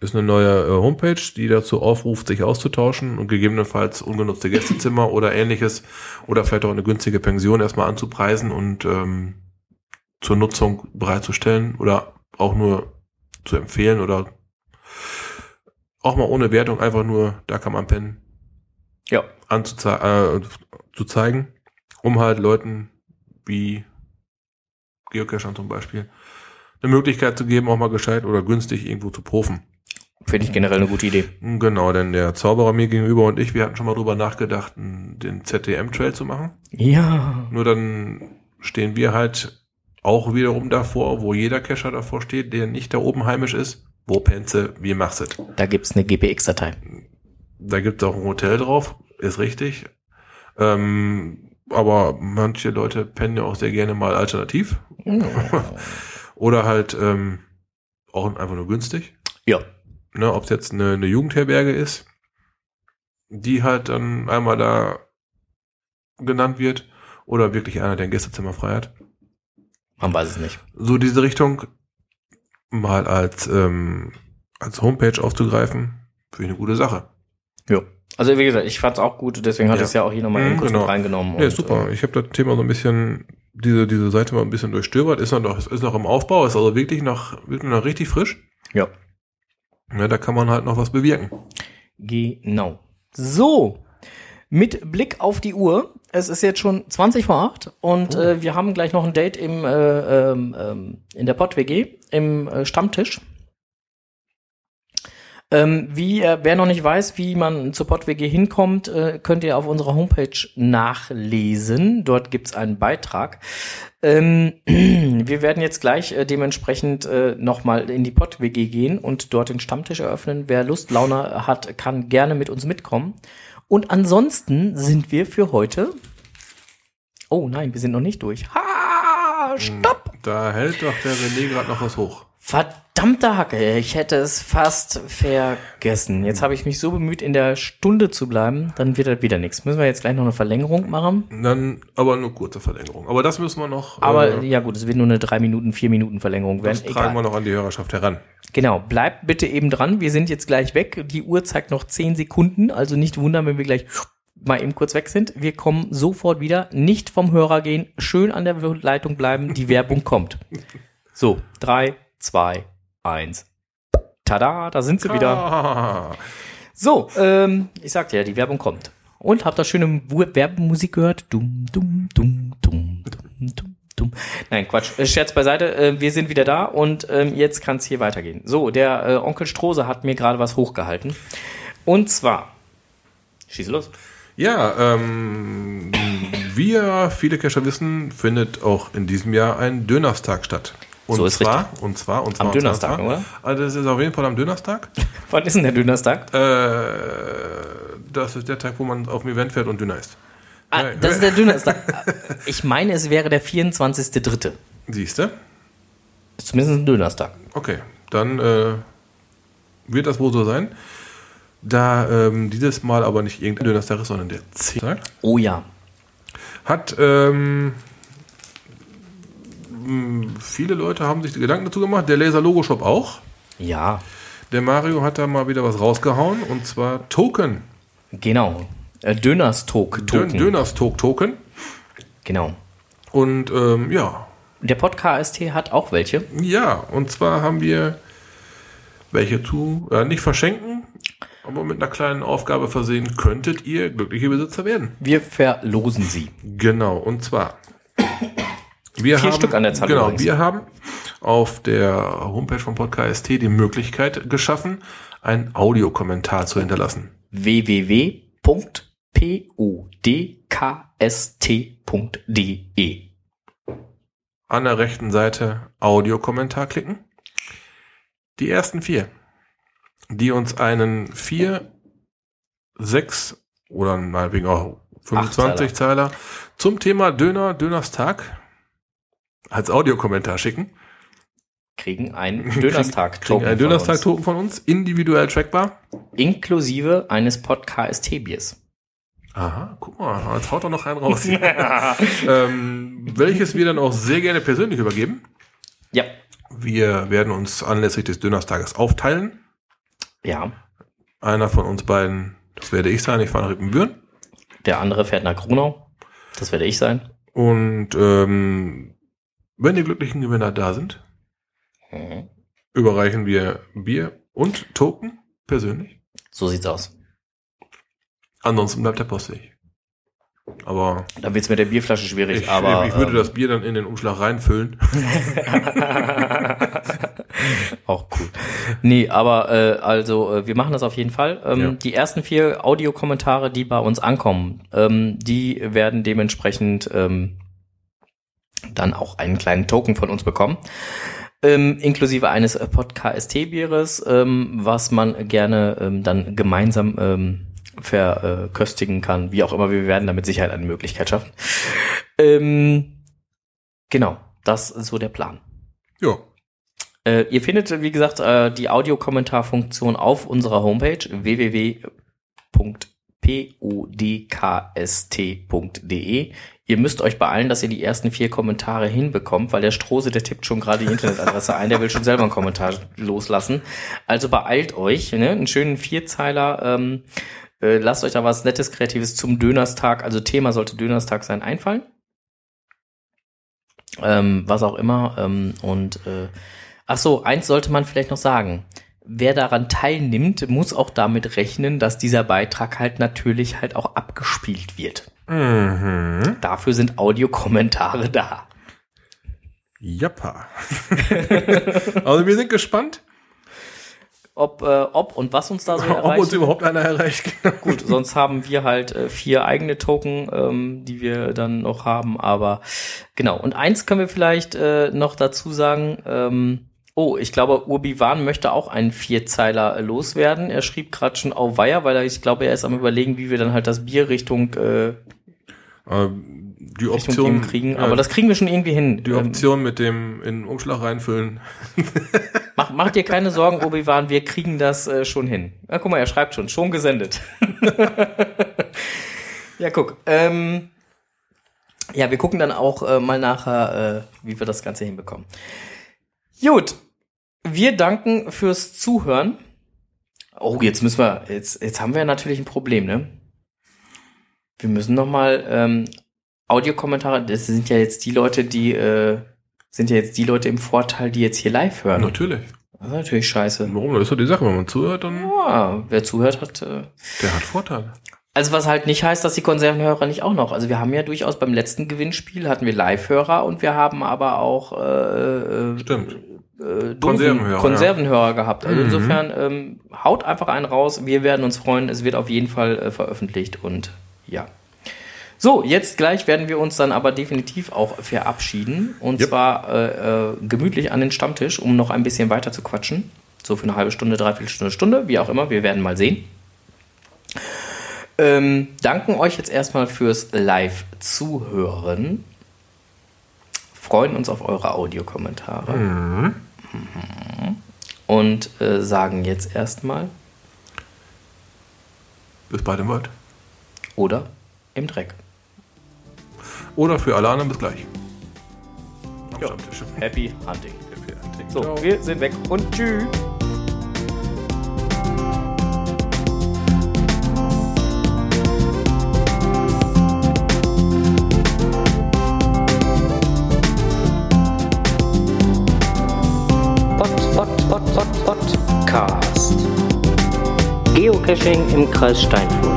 Ist eine neue äh, Homepage, die dazu aufruft, sich auszutauschen und gegebenenfalls ungenutzte Gästezimmer oder ähnliches oder vielleicht auch eine günstige Pension erstmal anzupreisen und ähm, zur Nutzung bereitzustellen oder auch nur zu empfehlen oder auch mal ohne Wertung einfach nur, da kann man pennen, Ja. anzuzei äh, zu zeigen, um halt Leuten wie Geocachern zum Beispiel eine Möglichkeit zu geben, auch mal gescheit oder günstig irgendwo zu profen. Finde ich generell eine gute Idee. Genau, denn der Zauberer mir gegenüber und ich, wir hatten schon mal drüber nachgedacht, den ZDM-Trail zu machen. Ja. Nur dann stehen wir halt auch wiederum davor, wo jeder Cacher davor steht, der nicht da oben heimisch ist. Wo Penze, wie machst du Da gibt's eine GPX-Datei. Da gibt es auch ein Hotel drauf, ist richtig. Ähm, aber manche Leute pennen ja auch sehr gerne mal alternativ. Oder halt ähm, auch einfach nur günstig. Ja. Ne, Ob es jetzt eine, eine Jugendherberge ist, die halt dann einmal da genannt wird, oder wirklich einer, der ein Gästezimmer frei hat. Man weiß es nicht. So diese Richtung mal als, ähm, als Homepage aufzugreifen, für eine gute Sache. Ja. Also wie gesagt, ich fand's auch gut, deswegen hat Ja. es ja auch hier nochmal Mhm, kurz genau. mit reingenommen. Ja, und, super. äh, Ich habe das Thema so ein bisschen, diese, diese Seite mal ein bisschen durchstöbert, ist noch, ist noch im Aufbau, ist also wirklich noch, wirklich noch richtig frisch. Ja. Ja, da kann man halt noch was bewirken. Genau. So. Mit Blick auf die Uhr. Es ist jetzt schon 20 vor 8 und Oh. äh, wir haben gleich noch ein Date im, äh, ähm, ähm, in der Pott-WG im äh, Stammtisch. Ähm, wie, äh, wer noch nicht weiß, wie man zur Pott-WG hinkommt, äh, könnt ihr auf unserer Homepage nachlesen. Dort gibt's einen Beitrag. Ähm, wir werden jetzt gleich äh, dementsprechend äh, nochmal in die Pott-WG gehen und dort den Stammtisch eröffnen. Wer Lust, Laune hat, kann gerne mit uns mitkommen. Und ansonsten sind wir für heute. Oh nein, wir sind noch nicht durch. Ha! Stopp! Da hält doch der René gerade noch was hoch. Verdammte Hacke, ich hätte es fast vergessen. Jetzt habe ich mich so bemüht, in der Stunde zu bleiben, dann wird das wieder nichts. Müssen wir jetzt gleich noch eine Verlängerung machen? Dann aber nur kurze Verlängerung. Aber das müssen wir noch, Aber äh, ja gut, es wird nur eine drei Minuten, vier Minuten Verlängerung werden. das tragen wir noch an die Hörerschaft heran. Genau, bleibt bitte eben dran. Wir sind jetzt gleich weg. Die Uhr zeigt noch zehn Sekunden, also nicht wundern, wenn wir gleich mal eben kurz weg sind. Wir kommen sofort wieder. Nicht vom Hörer gehen, schön an der Leitung bleiben. Die Werbung kommt. So, drei, zwei, eins. Tada, da sind sie wieder. So, ähm, ich sagte ja, die Werbung kommt. Und habt ihr schöne Werbemusik gehört? Dum, dum, dum, dum, dum, dum, dum. Nein, Quatsch. Äh, Scherz beiseite. Äh, wir sind wieder da und ähm, jetzt kann es hier weitergehen. So, der äh, Onkel Strose hat mir gerade was hochgehalten. Und zwar. Schieße los. Ja, ähm, wie ja viele Cacher wissen, findet auch in diesem Jahr ein Dönerstag statt. Und So ist zwar, und zwar, und zwar, Am Dönerstag, oder? Also das ist auf jeden Fall am Dönerstag. Wann ist denn der Dönerstag? Äh, das ist der Tag, wo man auf ein Event fährt und Döner isst. Ah, das ist der Dönerstag. Ich meine, es wäre der 24.3. Siehst du? Ist zumindest ein Dönerstag. Okay, dann äh, wird das wohl so sein. Da ähm, dieses Mal aber nicht irgendein Dönerstag ist, sondern der 10. Tag, Oh ja. hat ähm, viele Leute haben sich Gedanken dazu gemacht. Der Laser Logo Shop auch. Ja, Der Mario hat da mal wieder was rausgehauen und zwar Token. genau. Äh, Dönerstog. Dön Token. Dönerstog Token. Genau. Und ähm, ja, Der Podcast hat auch welche. ja, und zwar haben wir welche zu, äh, nicht verschenken, aber mit einer kleinen Aufgabe versehen, könntet ihr glückliche Besitzer werden. Wir verlosen sie. Genau, und zwar. Wir Vier Stück an der Zahl Genau, übrigens. wir haben auf der Homepage von Podcast die Möglichkeit geschaffen, einen Audiokommentar zu hinterlassen. www.podcast.de An der rechten Seite Audiokommentar klicken. Die ersten vier, die uns einen vier, sechs oder meinetwegen auch 25 Zeiler zum Thema Döner, Dönerstag als Audiokommentar schicken. kriegen einen Dönerstag. Kriegen einen Dönerstag-Token von uns, individuell trackbar. Inklusive eines Podcast-Biers. Aha, guck mal, jetzt haut er noch einen raus. ähm, welches wir dann auch sehr gerne persönlich übergeben. Ja. Wir werden uns anlässlich des Dönerstages aufteilen. Ja. Einer von uns beiden, das werde ich sein, ich fahre nach Rippenbüren. Der andere fährt nach Grunau. Das werde ich sein. Und ähm, wenn die glücklichen Gewinner da sind, Mhm. überreichen wir Bier und Token persönlich. So sieht's aus. Ansonsten bleibt der Postweg. Aber Dann wird's mit der Bierflasche schwierig, ich, aber. ich würde ähm, das Bier dann in den Umschlag reinfüllen. Auch cool. Nee, aber äh, also äh, wir machen das auf jeden Fall. Ähm, Ja. Die ersten vier Audiokommentare, die bei uns ankommen, ähm, die werden dementsprechend ähm, dann auch einen kleinen Token von uns bekommen. Ähm, inklusive eines äh, Podcast-Bieres, ähm, was man gerne ähm, dann gemeinsam ähm, verköstigen kann, wie auch immer. Wir werden da mit Sicherheit eine Möglichkeit schaffen. Ähm, genau, das ist so der Plan. Ja. Äh, ihr findet, wie gesagt, äh, die Audiokommentarfunktion auf unserer Homepage www.podkst.de. Ihr müsst euch beeilen, dass ihr die ersten vier Kommentare hinbekommt, weil der Strose, der tippt schon gerade die Internetadresse ein, der will schon selber einen Kommentar loslassen. Also beeilt euch, ne? einen schönen Vierzeiler, ähm, äh, lasst euch da was Nettes, Kreatives zum Dönerstag, also Thema sollte Dönerstag sein, einfallen. Ähm, was auch immer. Ähm, und äh, ach so, eins sollte man vielleicht noch sagen. Wer daran teilnimmt, muss auch damit rechnen, dass dieser Beitrag halt natürlich halt auch abgespielt wird. Mhm. Dafür sind Audiokommentare da. Jappa. also wir sind gespannt, Ob, äh, ob und was uns da so ob uns erreicht. überhaupt einer erreicht. Gut, sonst haben wir halt äh, vier eigene Token, ähm, die wir dann noch haben. Aber genau. Und eins können wir vielleicht äh, noch dazu sagen. Ähm, oh, ich glaube, Urbi Wan möchte auch einen Vierzeiler äh, loswerden. Er schrieb gerade schon auf Weiher, weil er, ich glaube, er ist am überlegen, wie wir dann halt das Bier Richtung, äh, Ähm, die Option kriegen. Aber das kriegen wir schon irgendwie hin. die Ähm, Option mit dem in den Umschlag reinfüllen. mach, mach dir keine Sorgen, Urbi Wan, wir kriegen das äh, schon hin. Ja, guck mal, er schreibt schon, schon gesendet. ja, guck. Ähm, ja, wir gucken dann auch äh, mal nachher, äh, wie wir das Ganze hinbekommen. Gut, wir danken fürs Zuhören. Oh, jetzt müssen wir, jetzt, jetzt haben wir natürlich ein Problem, ne? Wir müssen noch mal ähm, Audiokommentare. Das sind ja jetzt die Leute, die äh, sind ja jetzt die Leute im Vorteil, die jetzt hier live hören. Natürlich. Das ist natürlich scheiße. Warum? Das ist doch die Sache, wenn man zuhört, dann Ja, wer zuhört hat. Äh, der hat Vorteile. also was halt nicht heißt, dass die Konservenhörer nicht auch noch. Also wir haben ja durchaus beim letzten Gewinnspiel hatten wir Live-Hörer und wir haben aber auch äh, äh, Stimmt. Äh, Dosen- Konservenhörer, Konservenhörer gehabt. Also Mhm. insofern ähm, haut einfach einen raus. Wir werden uns freuen. Es wird auf jeden Fall äh, veröffentlicht und ja. So, jetzt gleich werden wir uns dann aber definitiv auch verabschieden. Und Yep. zwar äh, äh, gemütlich an den Stammtisch, um noch ein bisschen weiter zu quatschen. So für eine halbe Stunde, dreiviertel Stunde, Stunde, wie auch immer. Wir werden mal sehen. Ähm, danken euch jetzt erstmal fürs Live-Zuhören. Freuen uns auf eure Audiokommentare. Mhm. Und äh, sagen jetzt erstmal Bis bald im Wald. oder im Dreck. Oder für alle anderen bis gleich. Am Stammtisch. Happy Hunting. So. So, wir sind weg und tschüss. Geocaching im Kreis Steinfurt.